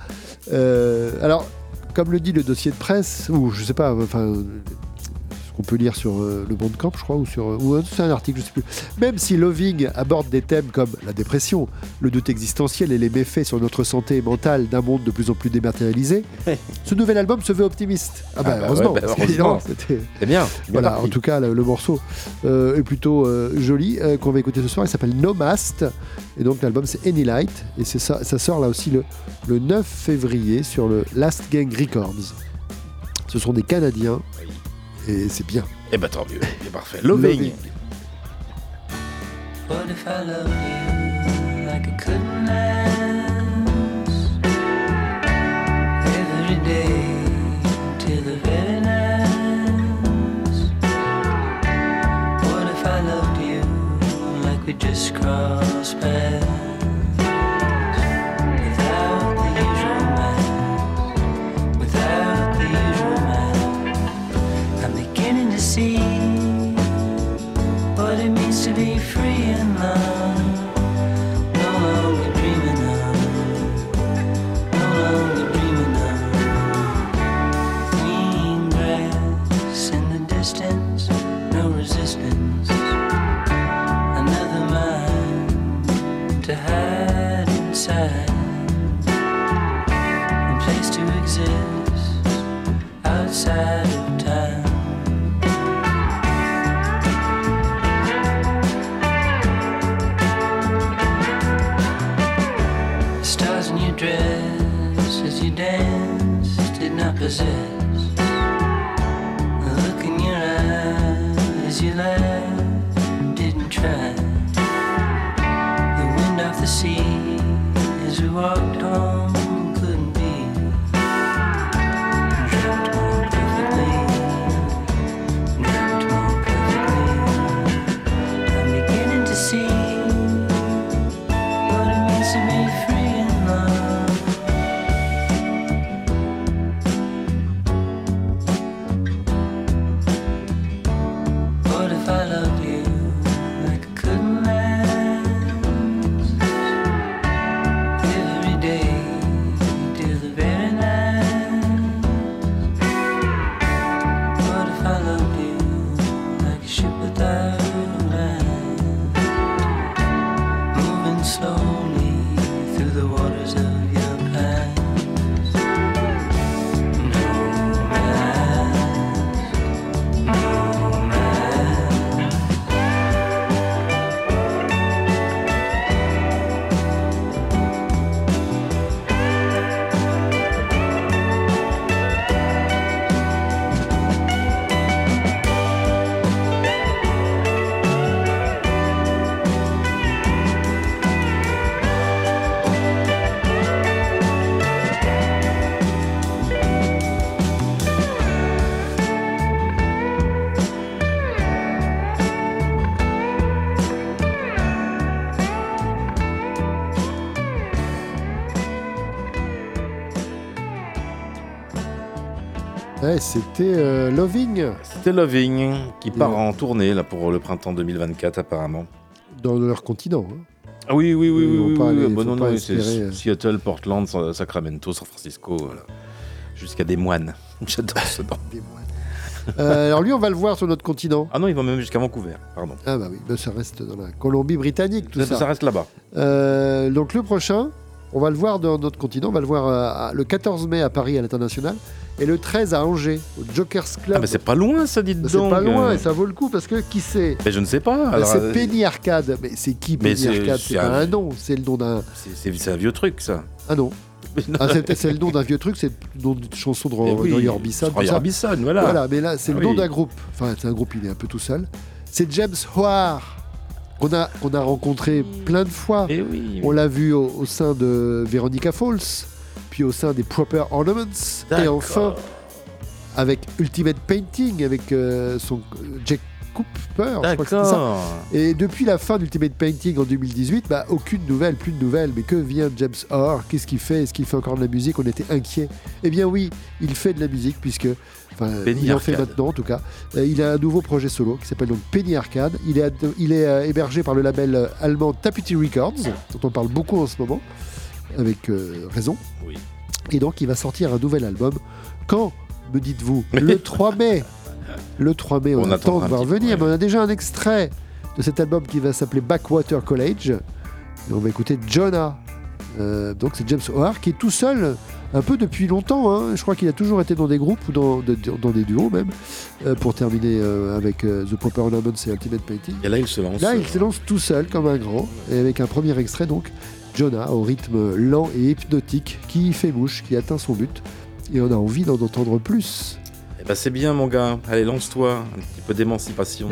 Euh, alors, comme le dit le dossier de presse, ou je sais pas, enfin, qu'on peut lire sur euh, le Bandcamp, je crois, ou sur, ou euh, un article, je sais plus. Même si Loving aborde des thèmes comme la dépression, le doute existentiel et les méfaits sur notre santé mentale d'un monde de plus en plus dématérialisé, ce nouvel album se veut optimiste. Ah bah,
Ah bah
heureusement,
ouais, bah heureusement. C'est bien.
voilà, en tout cas, le, le morceau euh, est plutôt euh, joli, euh, qu'on va écouter ce soir. Il s'appelle No Mast. Et donc, l'album, c'est Any Light. Et c'est ça, ça sort là aussi le, le 9 février sur le Last Gang Records. Ce sont des Canadiens. Et c'est bien.
Eh ben tant mieux, c'est parfait. Loving.
What if I loved you like I couldn't last every day till the very last? What if I loved you like we just crossed paths? See what it means to be free in love. Possess. The look in your eye as you laughed didn't try. The wind off the sea as we walked home
Ouais, c'était euh, Loving
C'était Loving qui part
Ouais.
en tournée là pour le printemps 2024 apparemment.
dans leur continent. hein.
Ah oui, oui, oui,
Ils
oui,
vont
oui,
pas
oui,
aller-
ah bah non, non, c'est
euh.
Seattle, Portland, Sa- Sacramento, San Francisco, voilà. jusqu'à des moines. J'adore ce nom.
Euh, alors lui, on va le voir sur notre continent.
Ah non, il va même jusqu'à Vancouver, pardon.
Ah bah oui, bah ça reste dans la Colombie-Britannique, tout
Ça,
ça.
ça reste là-bas.
Euh, donc le prochain, on va le voir dans notre continent. On va le voir euh, le 14 mai à Paris à l'international et le 13 à Angers au Jokers Club.
Ah mais c'est pas loin ça, dites donc.
c'est pas loin et ça vaut le coup parce que qui c'est
Mais je ne sais pas.
C'est
euh,
Penny Arcade. Mais c'est qui Penny Arcade
c'est un-
un nom, c'est le nom d'un.
c'est- un vieux truc ça.
Ah non. Ah, c'est le nom d'un vieux truc, c'est le nom d'une chanson de,
Eh oui,
de Roy Orbison.
Roy voilà.
Voilà, mais là, c'est
Ah
le nom
oui.
d'un groupe. Enfin, c'est un groupe, il est un peu tout seul. C'est James Hoare, qu'on a, rencontré plein de fois.
Eh oui.
On l'a vu au, au sein de Veronica Falls, puis au sein des Proper Ornaments, et enfin avec Ultimate Painting, avec euh, son euh, Jack Cooper, je crois que c'était ça.
D'accord.
Et depuis la fin d'Ultimate Painting en 2018, bah, aucune nouvelle, plus de nouvelles. Mais que vient James Orr? Qu'est-ce qu'il fait? Est-ce qu'il fait encore de la musique? On était inquiets. Eh bien oui, il fait de la musique puisque, enfin,
Penny
il en fait maintenant en tout cas. Euh, il a un nouveau projet solo qui s'appelle donc Penny Arcade. Il est, il est euh, hébergé par le label euh, allemand Tapity Records, dont on parle beaucoup en ce moment, avec euh, raison.
Oui.
Et donc il va sortir un nouvel album. Quand me dites-vous Le 3 mai. Le 3 mai, on,
On
attend de voir venir, mais on a déjà un extrait de cet album qui va s'appeler Backwater College. Et on va écouter Jonah. Euh, donc c'est James O'Hare qui est tout seul un peu depuis longtemps. hein. Je crois qu'il a toujours été dans des groupes ou dans, de- dans des duos même, euh, pour terminer euh, avec euh, The Proper Ornaments et Ultimate Painting.
Et là, il se lance.
Là, il se lance tout seul comme un grand, et avec un premier extrait donc, Jonah au rythme lent et hypnotique qui fait mouche, qui atteint son but, et on a envie d'en entendre plus.
Eh ben c'est bien mon gars, allez lance-toi, un petit peu d'émancipation.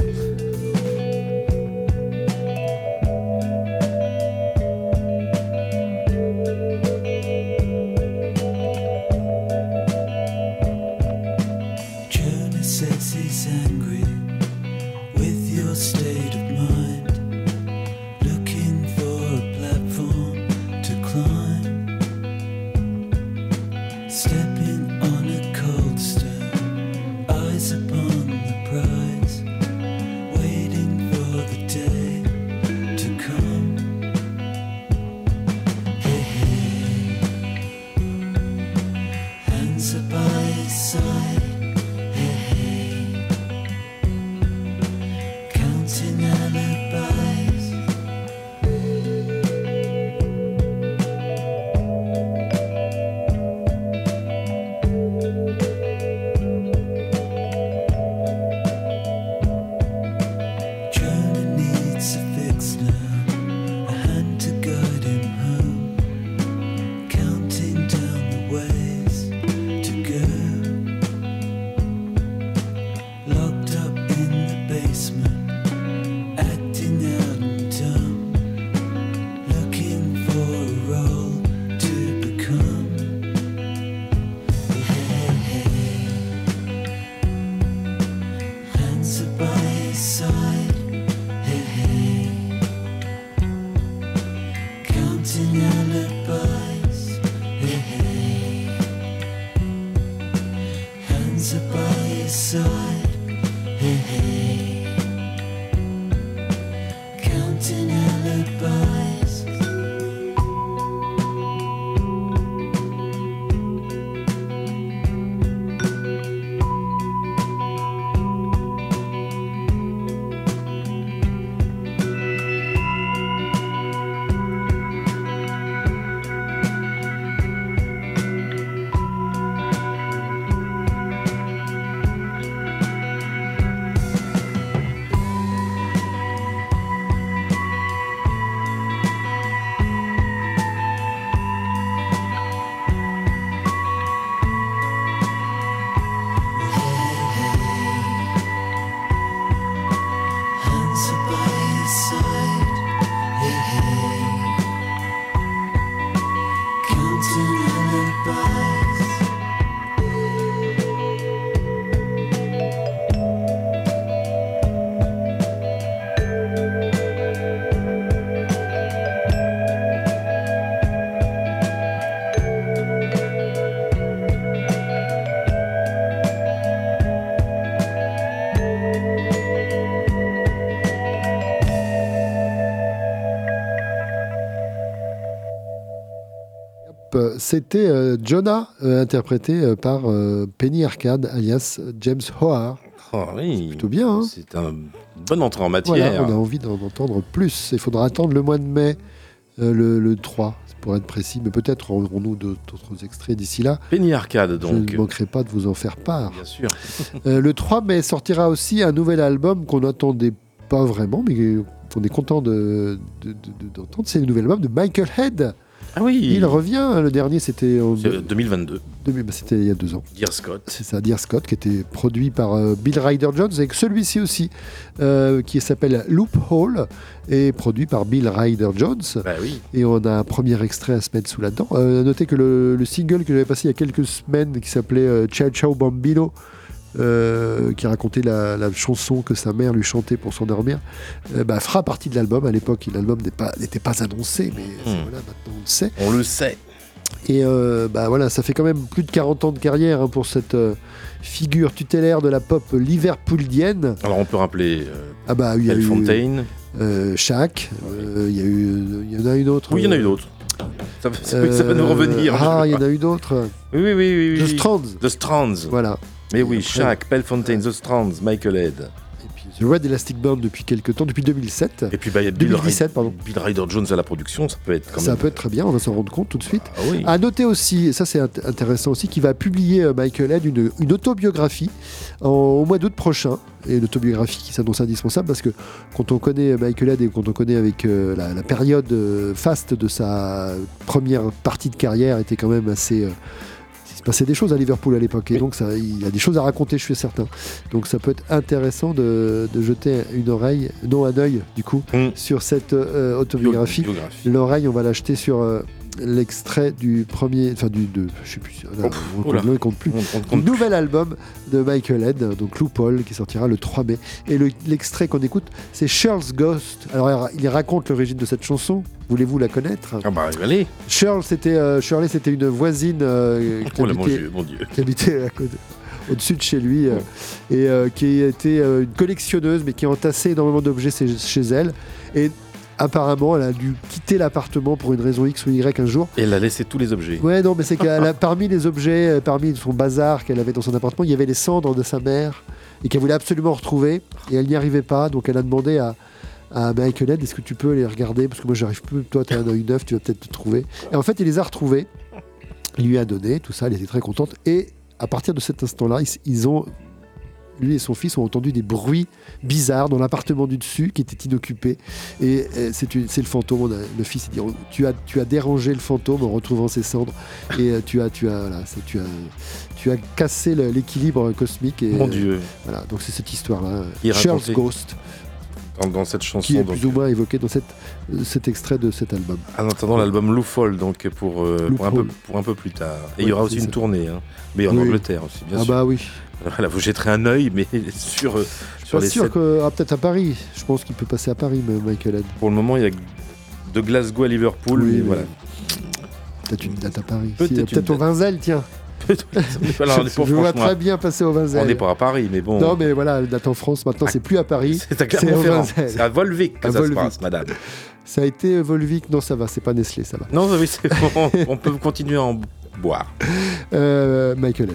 Hands are by his side. Hey, hey, counting alibis. Hands
C'était euh, Jonah, euh, interprété euh, par Penny Arcade, alias James Hoare.
Oh oui,
Plutôt bien. hein
c'est un bonne entrée en
Voilà,
matière.
on a envie d'en entendre plus. Il faudra attendre le mois de mai, le, le 3, pour être précis. Mais peut-être aurons-nous d'autres extraits d'ici là.
Penny Arcade donc.
Je ne manquerai pas de vous en faire part.
Bien sûr.
Euh, le 3 mai sortira aussi un nouvel album qu'on n'attendait pas vraiment, mais qu'on est content de- de- de- de- d'entendre. C'est le nouvel album de Michael Head.
Ah oui.
Il revient. Le dernier, c'était en
C'est 2022.
demi- bah, c'était il y a deux ans.
Dear Scott.
C'est ça, Dear Scott, qui était produit par euh, Bill Ryder Jones, avec celui-ci aussi, euh, qui s'appelle Loophole, et produit par Bill Ryder Jones.
Bah oui.
Et on a un premier extrait à se mettre sous la dent. Euh, notez que le, le single que j'avais passé il y a quelques semaines, qui s'appelait Ciao Ciao Bambino, euh, qui racontait la, la chanson que sa mère lui chantait pour s'endormir, euh, bah, fera partie de l'album. À l'époque, l'album n'était pas, annoncé, mais
Hmm.
voilà, maintenant on le sait.
On le sait.
Et euh, bah voilà, ça fait quand même plus de 40 ans de carrière hein, pour cette figure tutélaire de la pop liverpoolienne.
Alors on peut rappeler
Ah bah il y a eu
Fontaine.
Shaq, il y a eu, il y en a une autre.
Oui, il y en a eu
euh,
d'autres. Ça, ça ça va nous revenir.
Ah, il y en a eu d'autres.
Oui, oui, oui. oui,
The. Strands.
The Strands.
Voilà.
Mais oui, Shaq, Pell Fontaine, The Strands, Michael Head.
The Red Elastic Band depuis quelques temps, depuis 2007.
Et puis bah, il y a Bill,
2017, pardon.
Bill Ryder Jones à la production, ça peut être quand
Ça
même.
peut être très bien, on va s'en rendre compte tout de suite.
Ah oui.
À noter aussi, et ça c'est int- intéressant aussi, qu'il va publier euh, Michael Head une, une autobiographie en- au mois d'août prochain. Et une autobiographie qui s'annonce indispensable parce que quand on connaît Michael Head et quand on connaît avec euh, la, la période euh, faste de sa première partie de carrière était quand même assez, se passait des choses à Liverpool à l'époque, et donc ça, il y a des choses à raconter, je suis certain. Donc ça peut être intéressant de, de jeter une oreille, non un œil du coup, sur cette euh, autobiographie.
Biographie.
L'oreille, on va l'acheter sur euh, l'extrait du premier, enfin du, de, je sais plus, là, on,
oula.
compte, on compte plus,
On- on compte
nouvel album de Michael Head, donc Lou Paul, qui sortira le 3 mai. Et le- l'extrait qu'on écoute, c'est Shirl's Ghost. Alors il raconte l'origine de cette chanson. Voulez-vous la connaître?
Ah bah allez.
Shirl, c'était euh, Shirley, c'était une voisine euh, qui,
Oh là, mon
habitait,
Dieu, mon Dieu.
qui habitait à côté- au-dessus de chez lui euh, et euh, qui était euh, une collectionneuse, mais qui entassait énormément d'objets chez, chez elle. Et apparemment, elle a dû quitter l'appartement pour une raison X ou Y un jour.
Et elle a laissé tous les objets.
Ouais, non, mais c'est qu'elle a, parmi les objets, euh, parmi son bazar qu'elle avait dans son appartement, il y avait les cendres de sa mère et qu'elle voulait absolument retrouver et elle n'y arrivait pas. Donc elle a demandé à, à Michael est-ce que tu peux les regarder? Parce que moi, j'arrive plus. Toi, tu as un œil neuf, tu vas peut-être te trouver. Et en fait, il les a retrouvés. Il lui a donné tout ça, elle était très contente. Et à partir de cet instant-là, ils, ils ont. Lui et son fils ont entendu des bruits bizarres dans l'appartement du dessus qui était inoccupé. Et euh, c'est le fantôme. Le fils il dit tu as, tu as dérangé le fantôme en retrouvant ses cendres. Et euh, tu, as, tu, as, voilà, tu, as, tu as cassé l'équilibre cosmique. Et,
Mon
euh,
Dieu.
Voilà, donc c'est cette histoire-là. Charles Ghost,
Dans, dans cette chanson.
qui est
donc,
plus ou moins évoqué dans cette, euh, cet extrait de cet album.
En attendant l'album Lou Fall, donc pour, euh, un peu,
Fall.
pour un peu plus tard. Et il y aura aussi une
ça.
tournée, hein. mais en
Oui.
Angleterre aussi, bien
ah
sûr.
bah oui.
Voilà, vous jetterez un œil, mais sur, euh,
Je
sur
suis
les
sûr que ah, peut-être à Paris. Je pense qu'il peut passer à Paris, mais Michael Head.
Pour le moment, il y a de Glasgow à Liverpool,
Oui,
mais voilà.
Peut-être une date à Paris.
Peut-être
Si, Peut-être au
date.
Vinzel, tiens.
Pas
je vois très bien passer au Vinzel.
On n'est pas à Paris, mais bon.
Non, mais voilà, date en France, maintenant, c'est plus à Paris.
C'est à
au
Clermont-Ferrand. C'est à Volvic que
À
ça
Volvic.
se passe, madame.
Ça a été euh, Volvic. Non, ça va, c'est pas Nestlé, ça va.
Non, oui, c'est bon. on peut continuer à en boire.
Euh, Michael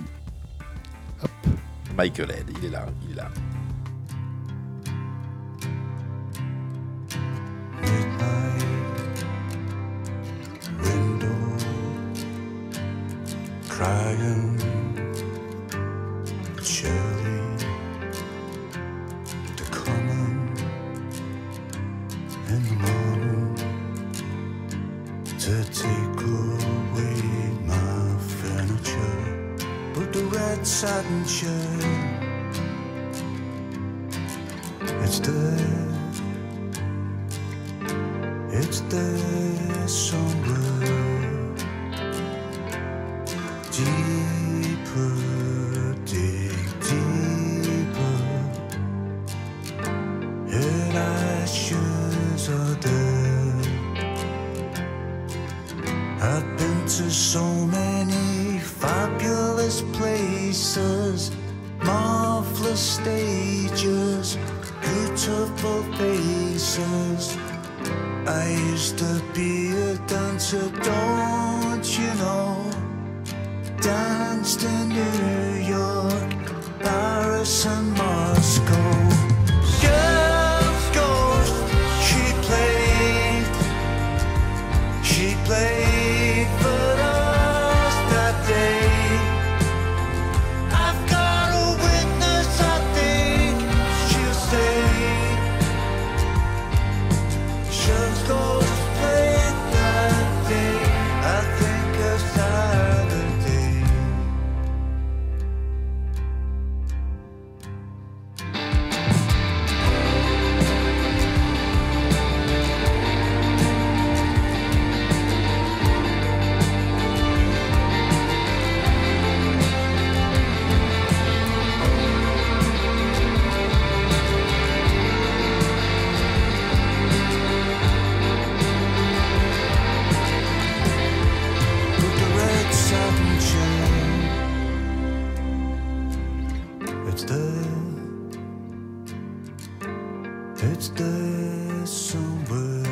Head.
Michael Head, il est là, il est là.
crying surely to come in the morning to take the red it's there it's there somewhere deeper, dig deeper. Her ashes are there. I've been to so many a dancer, don't It's there. It's somewhere.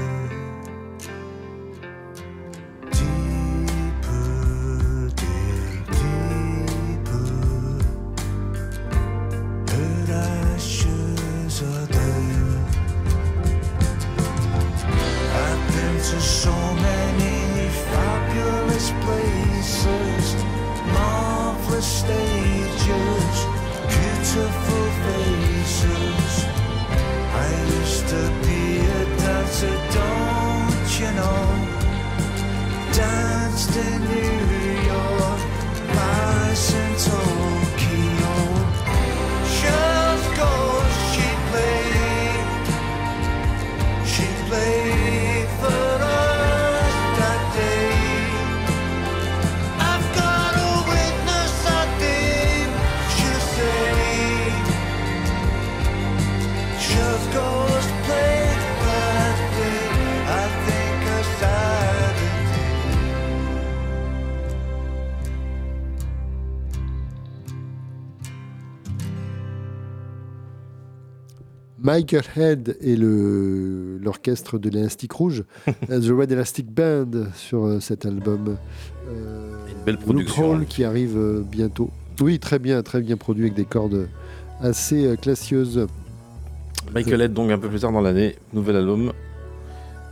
Michael Head et l'orchestre de l'Élastique Rouge, euh, The Red Elastic Band, sur euh, cet album. Euh,
Une belle production.
Loophole qui arrive bientôt. Oui, très bien, très bien produit avec des cordes assez classieuses.
Michael Head, donc un peu plus tard dans l'année, nouvel album.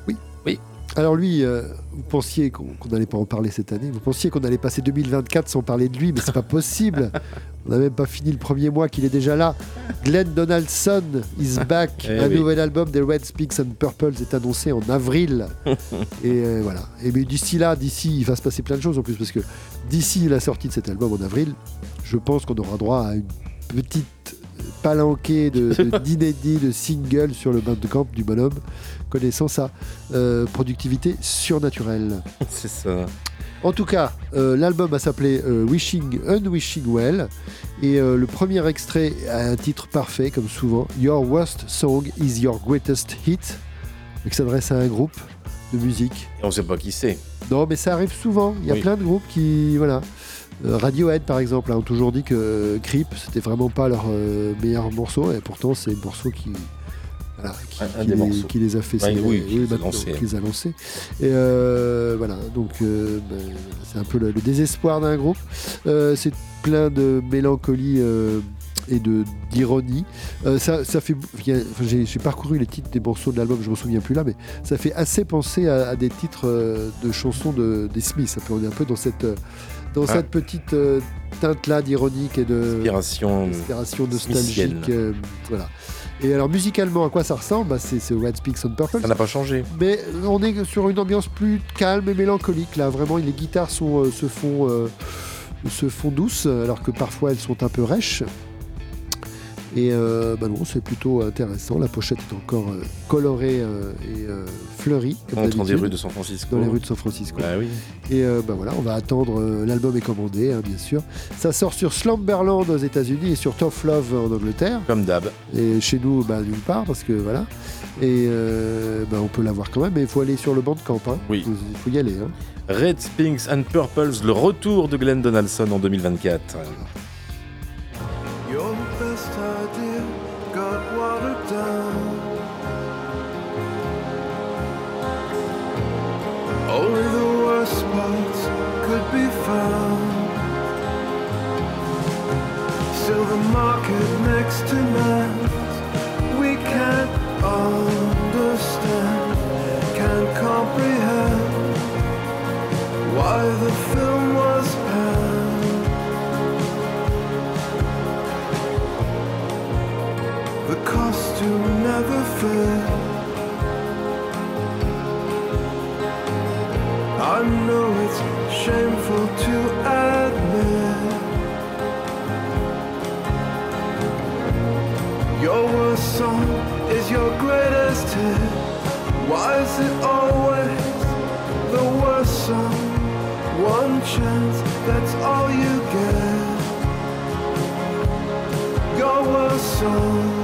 Oui.
Oui.
Alors lui, euh, vous pensiez qu'on qu'on n'allait pas en parler cette année, vous pensiez qu'on allait passer 2024 sans parler de lui, mais c'est pas possible. On n'a même pas fini le premier mois qu'il est déjà là. Glenn Donaldson is back.
Eh
Un
oui.
nouvel album des Red Speaks and Purples est annoncé en avril. Et euh, voilà. Et mais d'ici là, d'ici, il va se passer plein de choses en plus parce que d'ici la sortie de cet album en avril, je pense qu'on aura droit à une petite palanquée de- de- d'inédits, de, singles sur le bandcamp du bonhomme, connaissant sa euh, productivité surnaturelle.
C'est ça.
En tout cas, euh, l'album va s'appeler euh, Wishing Unwishing Well et euh, le premier extrait a un titre parfait comme souvent. Your worst song is your greatest hit, qui s'adresse à un groupe de musique.
Et on sait pas qui c'est.
Non, mais ça arrive souvent. Il y a
Oui.
plein de groupes qui, voilà. Euh, Radiohead, par exemple, a toujours dit que Creep, c'était vraiment pas leur meilleur morceau, et pourtant c'est le morceau qui, voilà, qui,
Un- un
qui
des
les, qui les a fait
Ouais, oui, qui les a lancés.
qui les a lancés. Et euh, voilà, donc euh, ben, c'est un peu le, le désespoir d'un groupe. Euh, c'est plein de mélancolie. et de d'ironie. Euh, ça, ça fait, enfin, j'ai parcouru les titres des morceaux de l'album, je me souviens plus là, mais ça fait assez penser à, à des titres euh, de chansons de, des Smiths. Peu, on est un peu dans cette, dans
Ah.
cette petite euh, teinte-là d'ironique et de
Inspiration
nostalgique. voilà. Et alors musicalement, à quoi ça ressemble bah, C'est Red Speaks on Purple.
Ça n'a pas changé.
Mais on est sur une ambiance plus calme et mélancolique. Là, vraiment, les guitares sont, euh, se, font, euh, se font douces, alors que parfois elles sont un peu rêches. Et euh, bah non, c'est plutôt intéressant. La pochette est encore euh, colorée euh, et euh, fleurie. comme
On rentre dans des
d'habitude.
rues de San Francisco.
Dans les rues de San Francisco.
Bah oui.
Et bah voilà, on va attendre. L'album est commandé, hein, bien sûr. Ça sort sur Slumberland aux États-Unis et sur Tough Love en Angleterre.
Comme d'hab.
Et chez nous, bah, nulle part, parce que voilà. Et bah, on peut l'avoir quand même, mais il faut aller sur le banc de camp. Hein.
Oui.
Il faut y aller. Hein.
Red Pinks and Purples, le retour de Glenn Donaldson en 2024.
Your best idea got watered down. Only the worst spots could be found. Still, the market next to we costume never fit. I know it's shameful to admit. Your worst song is your greatest hit. Why is it always the worst song? One chance, that's all you get. Your worst song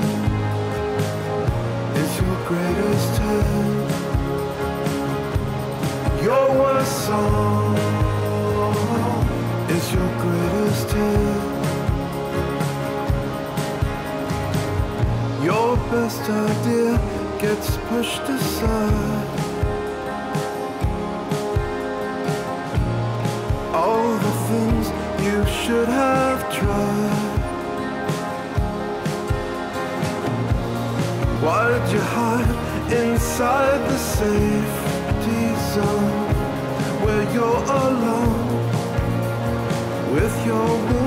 idea gets pushed aside. All the things you should have tried. Why did you hide inside the safety zone where you're alone with your wounded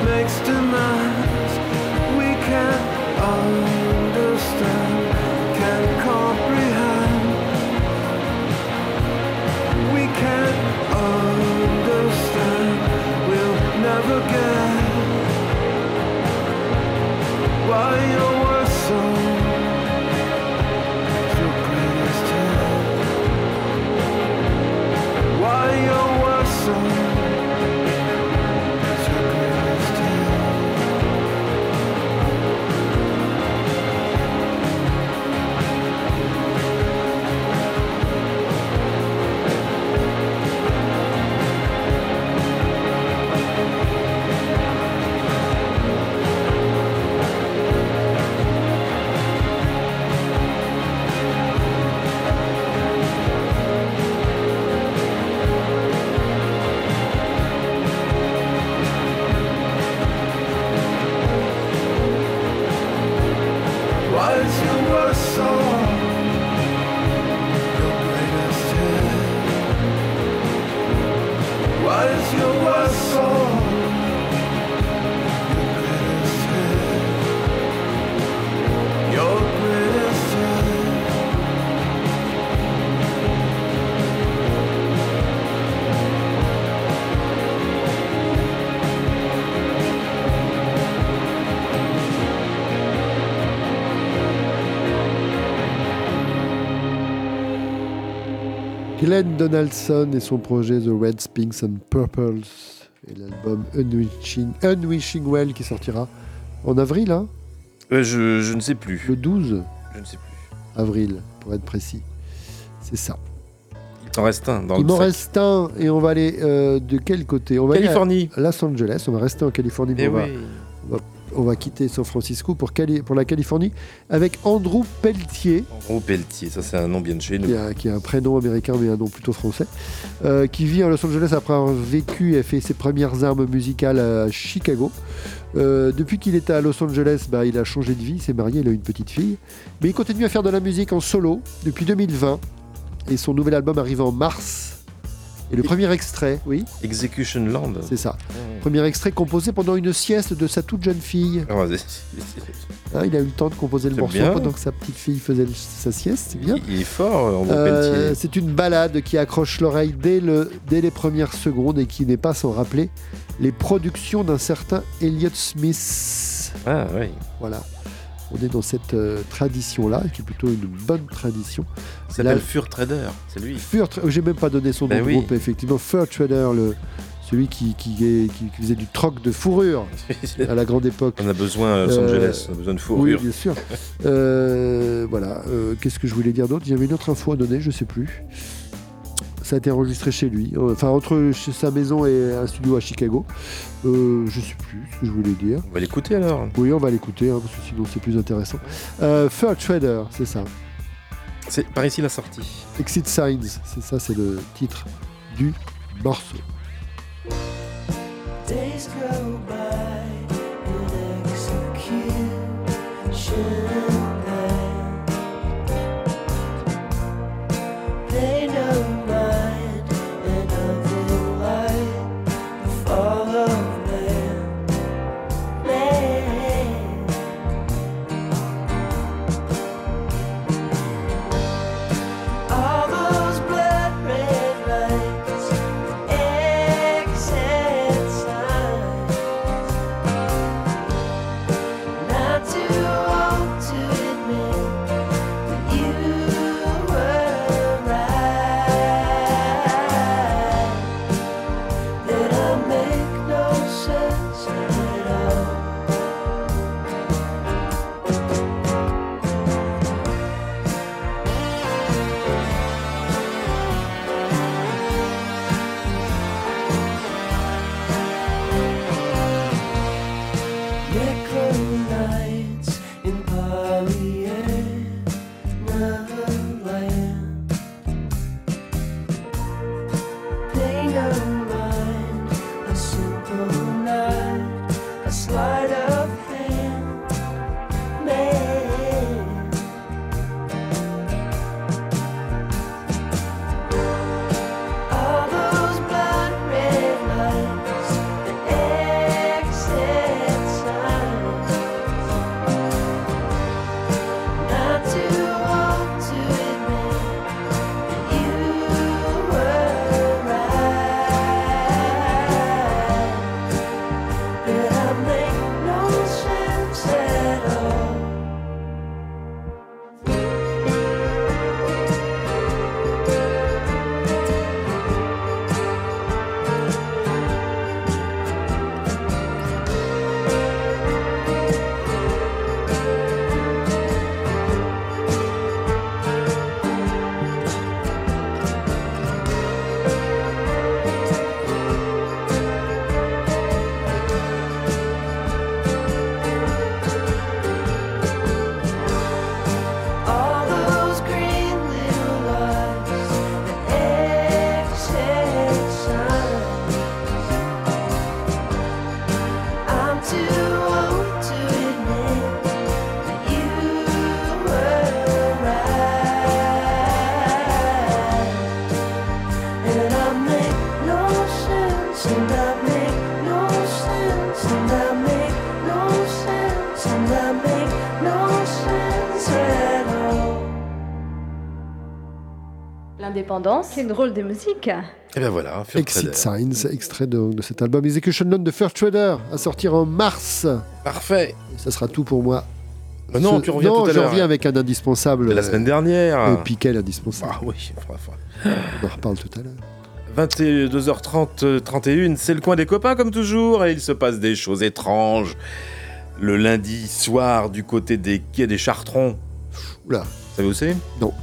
we'll never get why your worst song
Glenn Donaldson et son projet The Reds, Pinks and Purples et l'album Unwishing, Unwishing Well qui sortira en avril, hein
Euh, je, je ne sais plus.
le 12
Je ne sais plus.
avril pour être précis. C'est ça.
Il t'en reste un dans
Il
le
m'en reste un et on va aller euh, de quel côté? On va aller à
Californie.
Los Angeles, on va rester en Californie. mais
Eh
va, on, va, on va quitter San Francisco pour, Cali- pour la Californie avec Andrew Pelletier.
Andrew Pelletier, ça c'est un nom bien de chez nous.
qui a, qui a un prénom américain mais un nom plutôt français, euh, qui vit à Los Angeles après avoir vécu et fait ses premières armes musicales à Chicago. Euh, depuis qu'il était à Los Angeles, bah, il a changé de vie, il s'est marié, il a une petite fille. Mais il continue à faire de la musique en solo depuis 2020. Et son nouvel album arrive en mars. Et le premier extrait, oui,
Execution Land.
c'est ça. Premier extrait composé pendant une sieste de sa toute jeune fille.
Ah, vas-y.
Hein, il a eu le temps de composer le
C'est
morceau
bien.
pendant que sa petite fille faisait le- sa sieste, c'est bien.
Il est fort, Andrew
Euh,
Pelletier.
c'est une balade qui accroche l'oreille dès, le, dès les premières secondes et qui n'est pas sans rappeler les productions d'un certain Elliott Smith.
Ah oui.
Voilà. On est dans cette euh, tradition-là, qui est plutôt une bonne tradition.
Il s'appelle Fur Trader, c'est lui.
Fur J'ai même pas donné son nom
Ben
de
oui.
groupe, effectivement. Fur Trader, le, celui qui, qui, est- qui- qui faisait du troc de fourrure à la grande époque.
On a besoin à Los
Euh,
Angeles, on a besoin de
Oui,
fourrure.
bien sûr. Euh, voilà. Euh, Qu'est-ce que je voulais dire d'autre? Il y avait une autre info à donner, je sais plus. Ça a été enregistré chez lui, Euh, enfin entre chez sa maison et un studio à Chicago. Euh, je sais plus ce que je voulais dire.
On va l'écouter alors.
Oui, on va l'écouter, hein, parce que sinon c'est plus intéressant. Euh, Fur Trader, c'est ça.
C'est par ici la sortie.
Exit Signs, c'est ça, c'est le titre du morceau.
Days go by in execution.
L'indépendance.
Quelle drôle de musique.
Et bien voilà, First
Exit
Trader.
Signs, extrait de, de cet album Execution None de First Trader, à sortir en mars.
Parfait.
Et ça sera tout pour moi.
Bah non,
Ce-
tu reviens
non,
tout à
je reviens avec un indispensable.
De la semaine dernière.
Euh, Piquet, l'indispensable.
Ah oui, faudra- faudra.
On en reparle tout à l'heure.
22h30, euh, 31, c'est le coin des copains comme toujours, et il se passe des choses étranges. Le lundi soir, du côté des quais des Chartrons.
Oula.
Vous savez où c'est?
Non.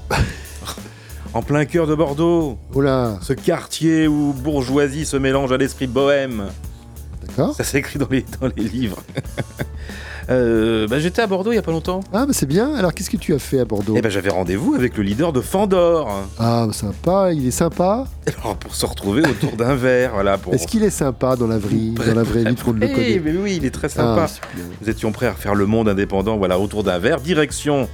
En plein cœur de Bordeaux.
Oula.
Ce quartier où bourgeoisie se mélange à l'esprit bohème.
D'accord.
Ça s'écrit dans les, dans les livres. Euh, bah, J'étais à Bordeaux il y a pas longtemps.
Ah, bah c'est bien. Alors, qu'est-ce que tu as fait à Bordeaux?
Et ben j'avais rendez-vous avec le leader de Fandor.
Ah, bah, sympa. Il est sympa.
Alors pour se retrouver autour d'un verre, voilà. Pour...
Est-ce qu'il est sympa dans la vraie, dans la vraie vie qu'on le
Oui,
connaît
mais oui, il est très sympa.
Ah, bien.
Nous étions prêts à refaire le monde indépendant, voilà, autour d'un verre. Direction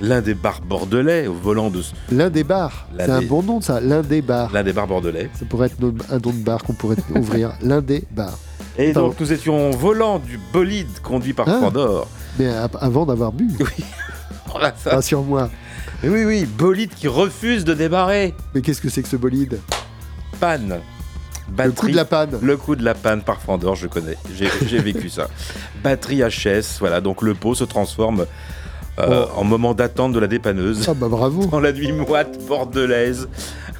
l'un des bars bordelais, au volant de ce-
L'un des bars. C'est un bon nom, ça. L'un des bars.
l'un des bars bordelais.
Ça pourrait être un nom de bar qu'on pourrait ouvrir. L'un des bars.
Et
Pardon.
donc nous étions au volant du bolide conduit par
Ah.
Fandor.
Mais avant d'avoir bu.
Voilà, ça.
Rassure-moi.
Oui, oui, bolide qui refuse de démarrer.
Mais qu'est-ce que c'est que ce bolide?
Panne.
Le coup de la panne.
Le coup de la panne par Fandor, je connais. J'ai j'ai vécu ça. Batterie HS, voilà, donc le pot se transforme euh, en moment d'attente de la dépanneuse.
Oh. Ah bah bravo.
Dans la nuit moite bordelaise.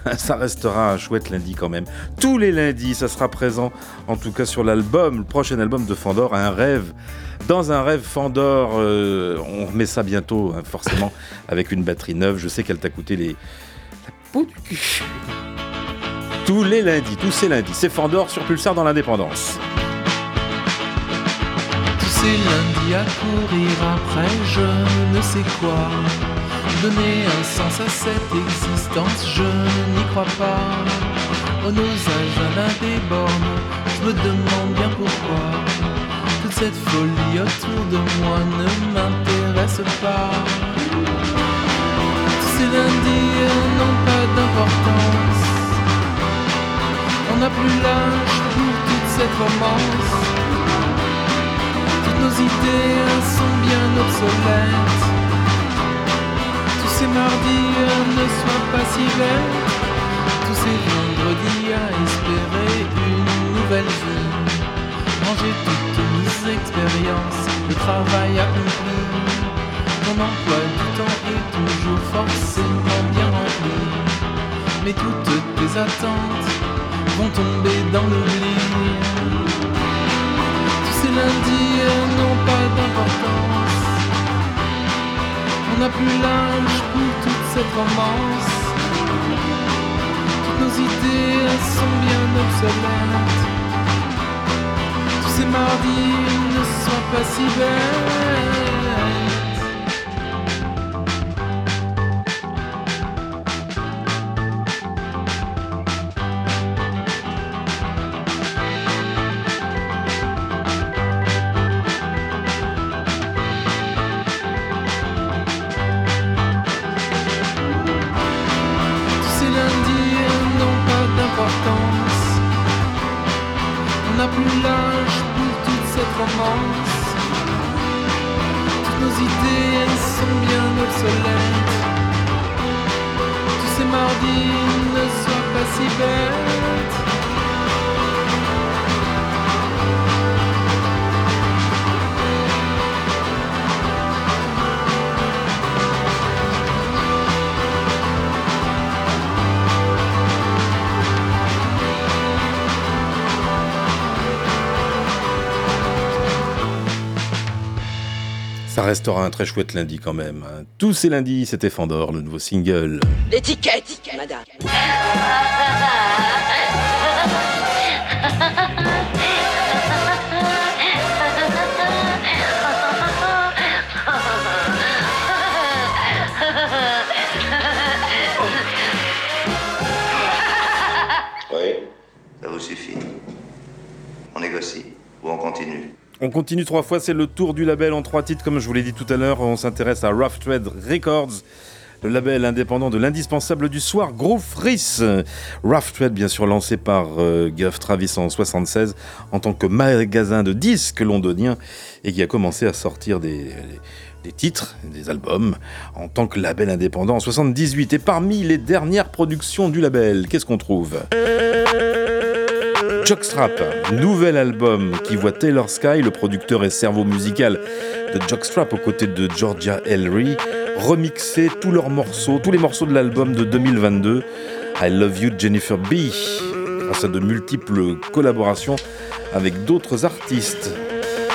Ça restera un chouette lundi quand même. Tous les lundis, ça sera présent, en tout cas sur l'album, le prochain album de Fandor, Un rêve. Dans un rêve Fandor, euh, on remet ça bientôt, hein, forcément, avec une batterie neuve. Je sais qu'elle t'a coûté les... la peau du cul. Tous les lundis, tous ces lundis, c'est Fandor sur Pulsar dans l'indépendance.
Tous ces lundis à courir après je ne sais quoi. Donner un sens à cette existence, je n'y crois pas. Au nosage à l'un des bornes, je me demande bien pourquoi. Toute cette folie autour de moi ne m'intéresse pas. Ces lundis n'ont pas d'importance. On n'a plus l'âge pour toute cette romance. Nos idées sont bien obsolètes. Tous ces mardis ne soient pas si bêtes. Tous ces vendredis à espérer une nouvelle vie. Manger toutes nos expériences, le travail accompli. Mon emploi du temps est toujours forcément bien rempli. Mais toutes tes attentes vont tomber dans l'oubli. Tous ces lundis On n'a plus l'âge pour toute cette romance. Toutes nos idées sont bien obsolètes. Tous ces mardis ne soient pas si bêtes.
Restera un très chouette lundi quand même. hein. Tous ces lundis, c'était Fandor, le nouveau single.
L'étiquette,
On continue
trois fois, c'est le tour du label en trois titres, comme je vous l'ai dit tout à l'heure. On s'intéresse à Rough Trade Records. le label indépendant de l'indispensable du soir, Groove Freeze. Rough Trade, bien sûr, lancé par euh, Travis en 76 en tant que magasin de disques londonien et qui a commencé à sortir des, des titres, des albums, en tant que label indépendant en 78. Et parmi les dernières productions du label, qu'est-ce qu'on trouve? Jockstrap, nouvel album qui voit Taylor Sky, le producteur et cerveau musical de Jockstrap aux côtés de Georgia Ellery, remixer tous leurs morceaux, tous les morceaux de l'album de 2022, I Love You Jennifer B, grâce à de multiples collaborations avec d'autres artistes.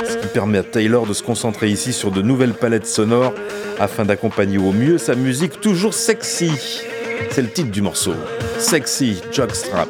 Ce qui permet à Taylor de se concentrer ici sur de nouvelles palettes sonores afin d'accompagner au mieux sa musique toujours sexy. C'est le titre du morceau. Sexy Jockstrap.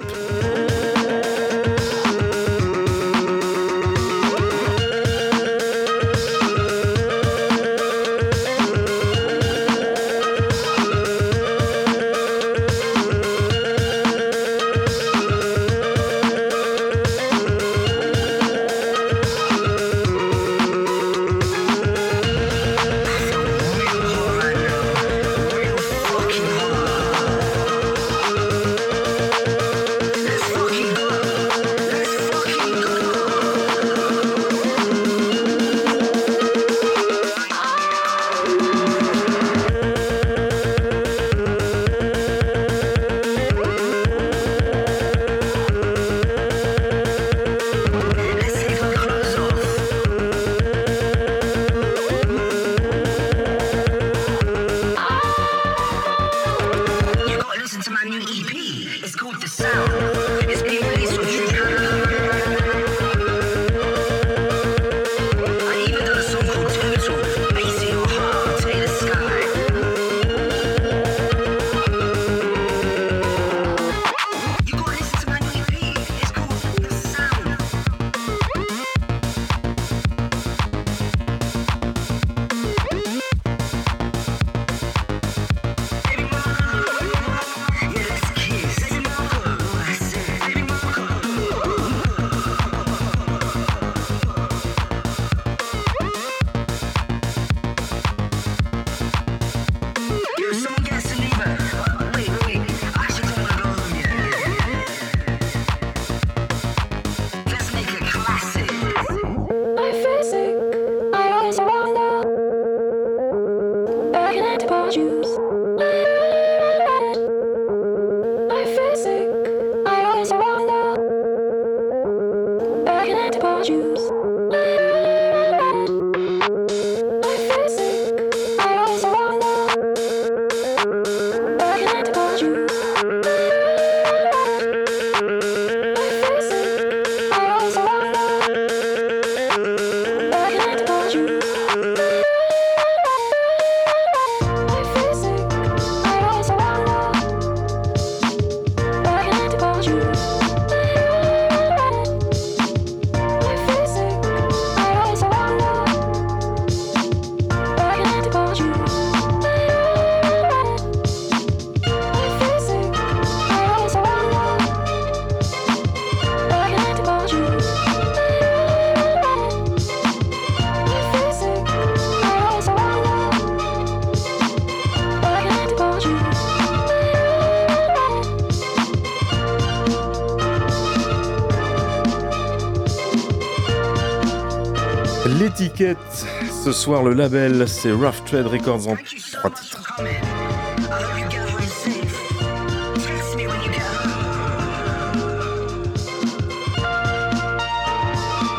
Ce soir le label, c'est Rough Trade Records en trois titres.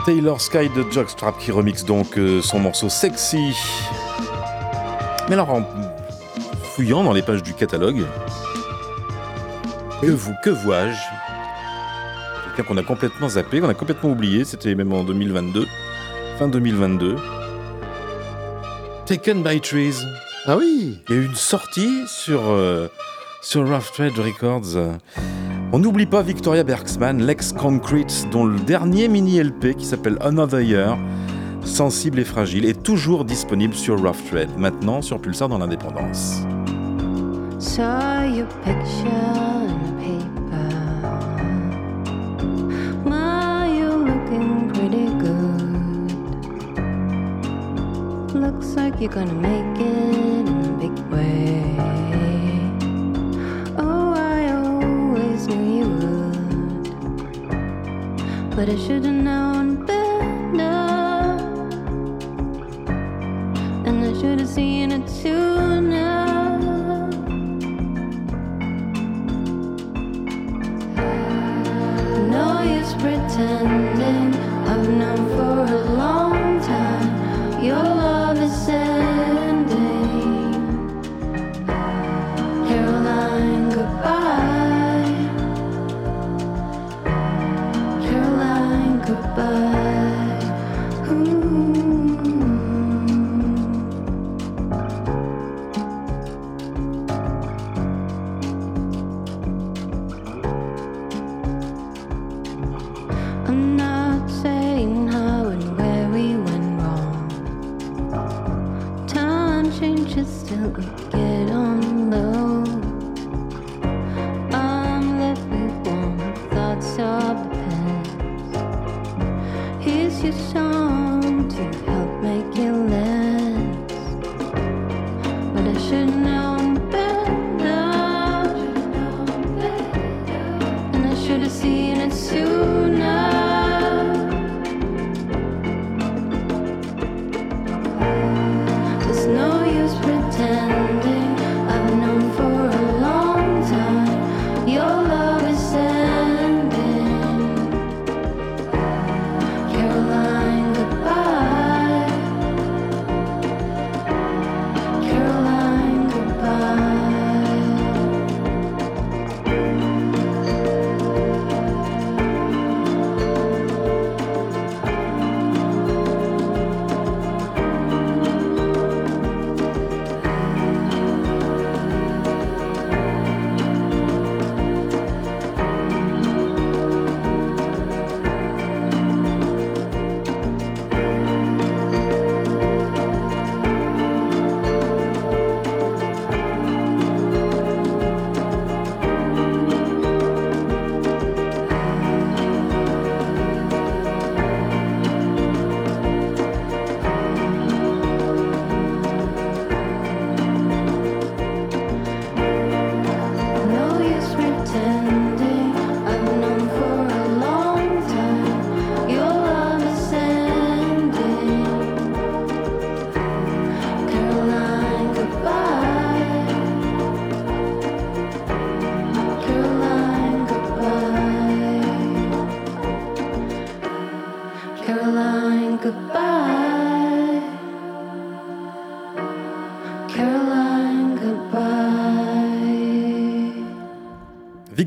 Taylor Sky de Jockstrap qui remixe donc euh, son morceau Sexy. Mais alors en fouillant dans les pages du catalogue, que, vous, que vois-je? Quelqu'un qu'on a complètement zappé, qu'on a complètement oublié, c'était même en 2022, fin 2022. Taken by Trees.
Ah oui
Il y a eu une sortie sur, euh, sur Rough Trade Records. On n'oublie pas Victoria Bergsman, Lex Concrete, dont le dernier mini LP qui s'appelle Another Year, sensible et fragile, est toujours disponible sur Rough Trade, maintenant sur Pulsar dans l'indépendance.
Saw your picture
Like you're gonna make it in a big way. Oh, I always knew you would, but I should've known better, and I should've seen it sooner. No use pretending I've known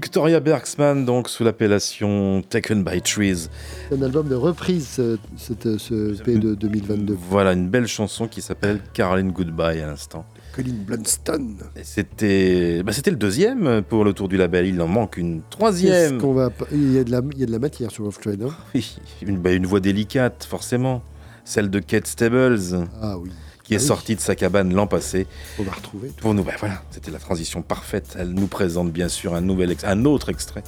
Victoria Bergsman, donc sous l'appellation Taken by Trees.
C'est un album de reprise, ce, cette- ce EP de 2022.
Voilà une belle chanson qui s'appelle Caroline Goodbye à l'instant.
Colin Blunstone.
Et C'était bah, c'était le deuxième pour le tour du label. Il en manque une troisième.
qu'on va... Il, y a de la, il y a de la matière sur Off Trade. Hein?
Oui, une, bah, une voix délicate, forcément. Celle de Kate Stables.
Ah oui.
Qui est
Ah oui.
sortie de sa cabane l'an passé.
On va retrouver.
Pour nous, bah, voilà, c'était la transition parfaite. Elle nous présente bien sûr un, nouvel ex- un autre extrait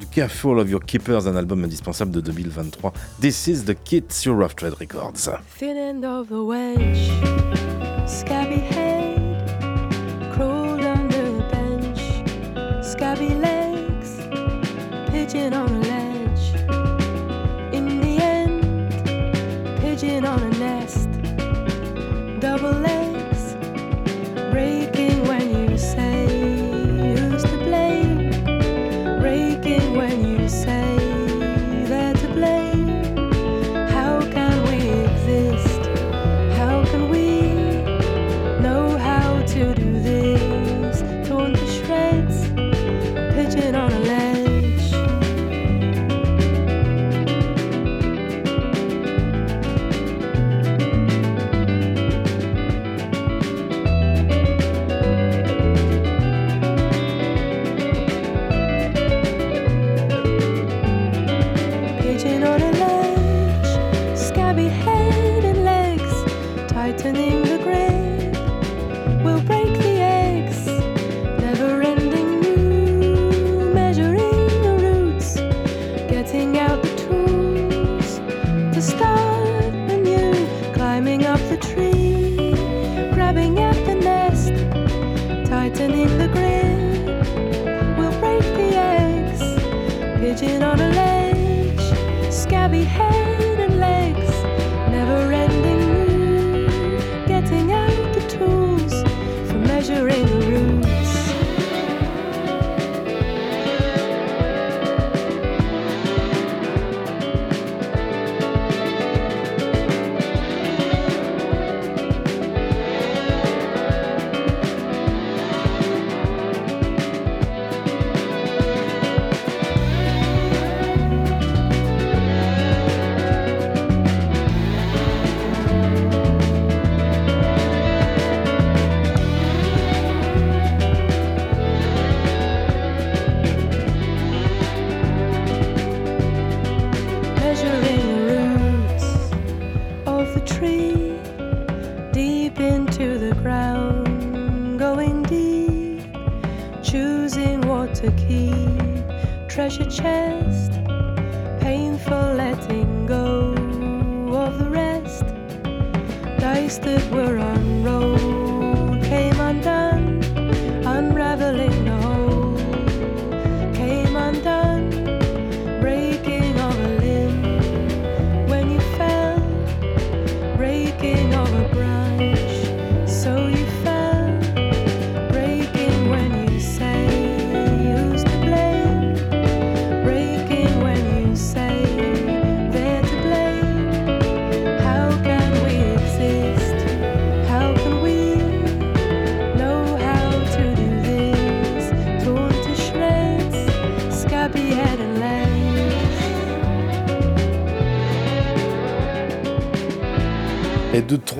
du Careful of Your Keepers, un album indispensable de 2023. This is the Kit sur Rough Trade Records.
Thin end of the wedge, scabby head, crawled under the bench, scabby legs, pigeon on a late.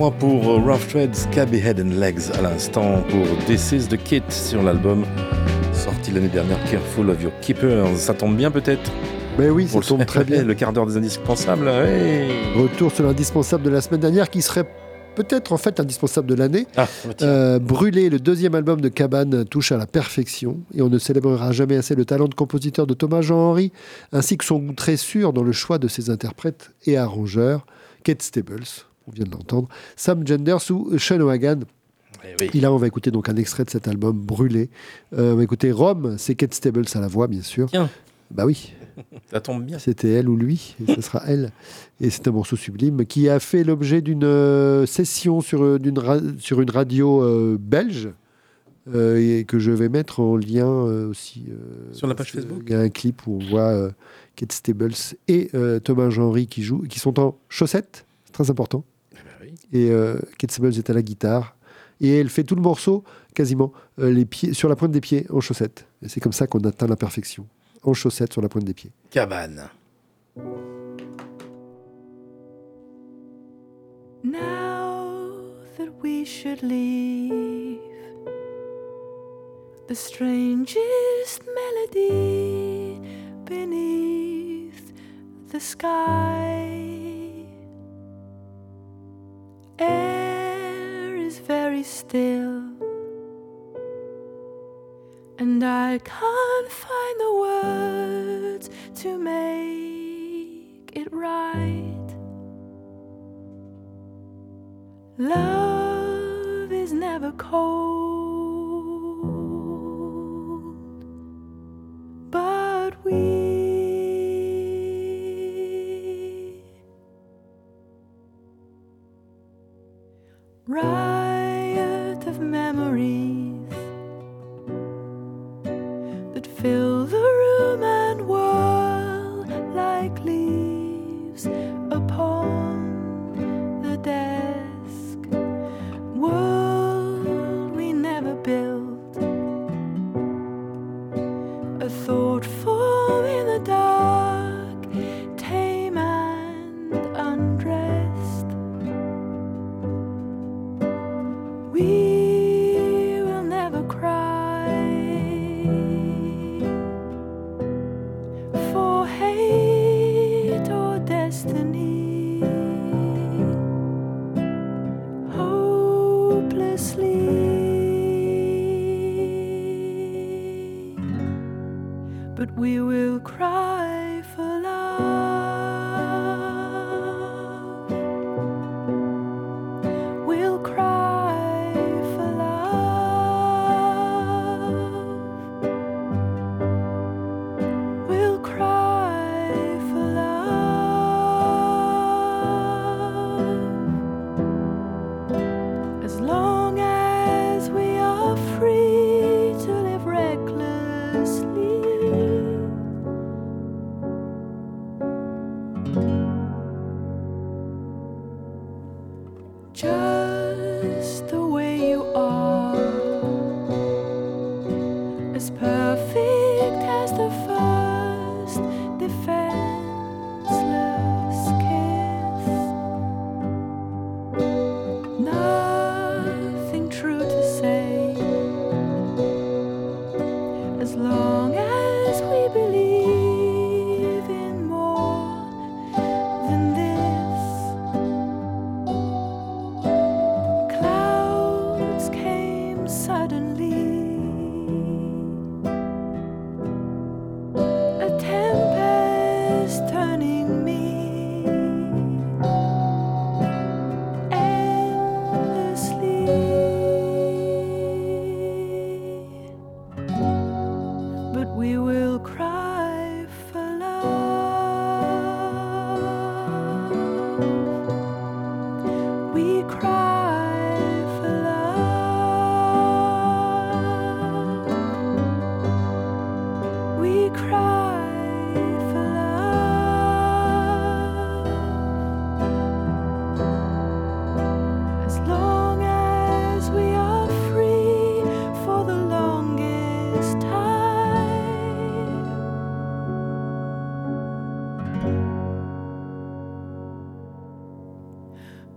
Et 2-3 pour euh, Rough Threads, Scabby Head and Legs à l'instant pour This is the Kit sur l'album sorti l'année dernière, Careful of Your Keepers. Ça tombe bien peut-être?
Ben oui, ça tombe très bien.
Le quart d'heure des indispensables. ouais.
Retour sur l'indispensable de la semaine dernière qui serait peut-être en fait indispensable de l'année.
Ah.
Euh, Brûlé, le deuxième album de Cabane, touche à la perfection et on ne célébrera jamais assez le talent de compositeur de Thomas Jean-Henry ainsi que son goût très sûr dans le choix de ses interprètes et arrangeurs, Kate Stables, on vient de l'entendre, Sam Genders ou Sean O'Hagan.
Eh
Et là, on va écouter donc un extrait de cet album Brûlé. Euh, on va écouter Rome, c'est Kate Stables à la voix, bien sûr.
Tiens.
Bah oui.
Ça tombe bien.
C'était elle ou lui, et ce sera elle. Et c'est un morceau sublime qui a fait l'objet d'une euh, session sur, euh, d'une ra- sur une radio euh, belge euh, et que je vais mettre en lien euh, aussi. euh,
Sur la page Facebook
Il y a un clip où on voit Kate Stables et Thomas Jean-Henry qui jouent, qui sont en chaussettes, c'est très important. Et euh, Kate Stables est à la guitare. Et elle fait tout le morceau, quasiment, euh, les pieds, sur la pointe des pieds, en chaussettes. Et c'est comme ça qu'on atteint la perfection. En chaussettes sur la pointe des pieds.
Cabane.
Now that we should leave, the strangest melody beneath the sky. Still, and I can't find the words to make it right. Love is never cold,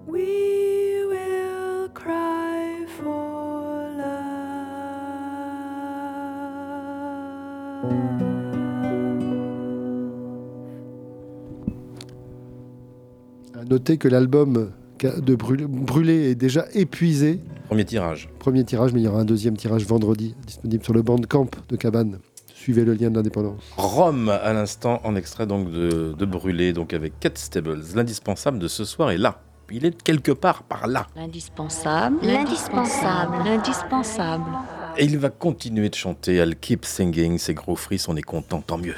We will cry for
À noter que l'album de Brûlé, Brûlé est déjà épuisé.
Premier tirage.
Premier tirage, mais il y aura un deuxième tirage vendredi, disponible sur le Bandcamp de Cabane. Suivez le lien de l'indépendance.
Rome, à l'instant, en extrait donc de, de Brûlé, donc avec Cat Stables. L'indispensable de ce soir est là. Il est quelque part par là.
L'indispensable.
L'indispensable.
L'indispensable.
Et il va continuer de chanter. I'll keep singing. C'est gros fris, on est content, tant mieux.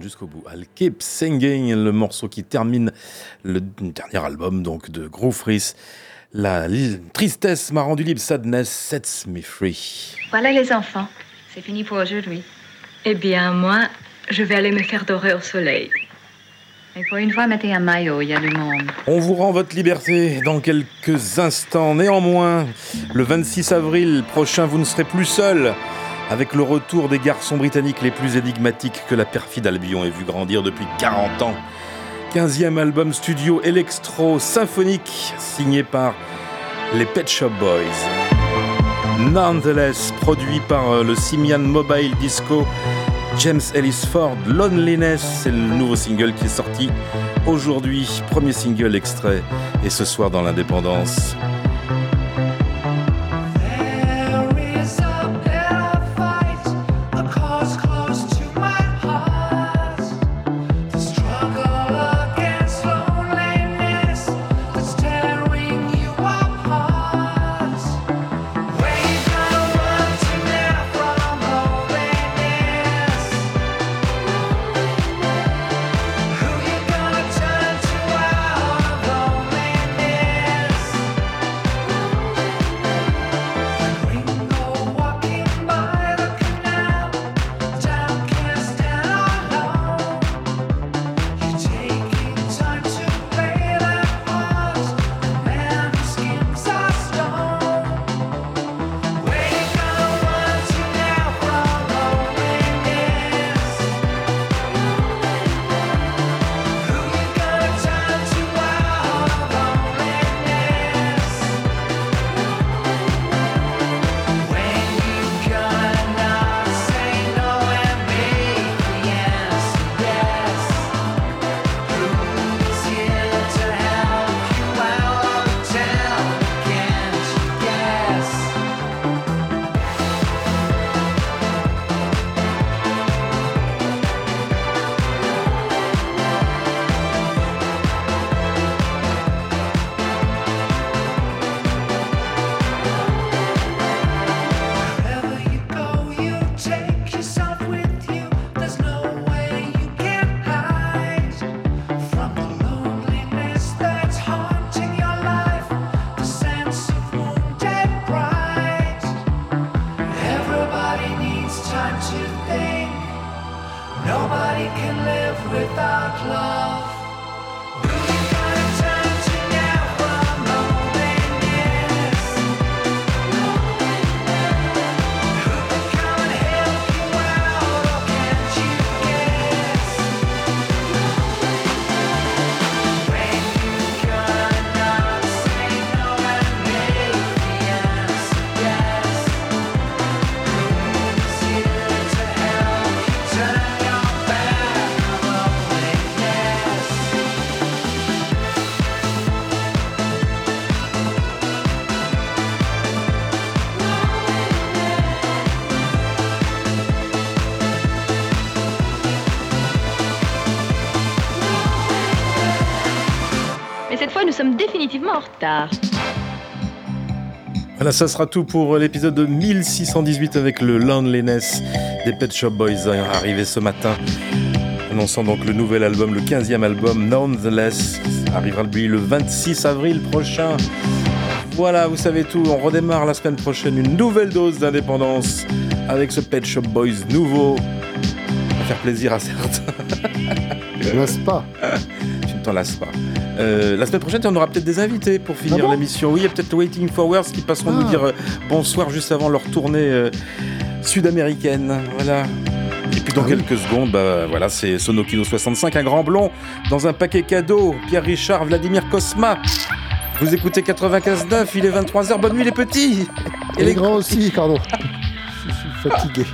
Jusqu'au bout. I'll keep singing, le morceau qui termine le dernier album donc de Groove. La tristesse m'a rendu libre, sadness sets me free.
Voilà les enfants, c'est fini pour aujourd'hui. Eh bien, moi, je vais aller me faire dorer au soleil. Et pour une fois, mettez un maillot, il y a du monde.
On vous rend votre liberté dans quelques instants. Néanmoins, le 26 avril prochain, vous ne serez plus seul. Avec le retour des garçons britanniques les plus énigmatiques que la perfide Albion ait vu grandir depuis 40 ans. 15e album studio électro symphonique signé par les Pet Shop Boys. Nonetheless, produit par euh, le Simian Mobile Disco, James Ellis Ford, Loneliness, c'est le nouveau single qui est sorti aujourd'hui. Premier single extrait, et ce soir dans l'Indépendance. Voilà, ça sera tout pour l'épisode de 1618 avec le Loneliness des Pet Shop Boys euh, arrivé ce matin. Annonçant donc le nouvel album, le 15e album, Nonetheless, arrivera lui le 26 avril prochain. Voilà, vous savez tout, on redémarre la semaine prochaine une nouvelle dose d'indépendance avec ce Pet Shop Boys nouveau. Ça va faire plaisir à certains.
Je lasse pas.
tu ne t'en lasses pas. Euh, la semaine prochaine, on aura peut-être des invités pour finir
Ah bon
l'émission. Oui, il y a peut-être Waiting for Words qui passeront
Ah.
nous dire euh, bonsoir juste avant leur tournée euh, sud-américaine. Voilà. Et puis dans
Ah oui.
quelques secondes, bah, voilà, c'est Sonokino 65, un grand blond, dans un paquet cadeau. Pierre Richard, Vladimir Kosma. Vous écoutez 95.9, il est 23h. Bonne nuit les petits
Et les grands aussi, pardon. Je suis fatigué.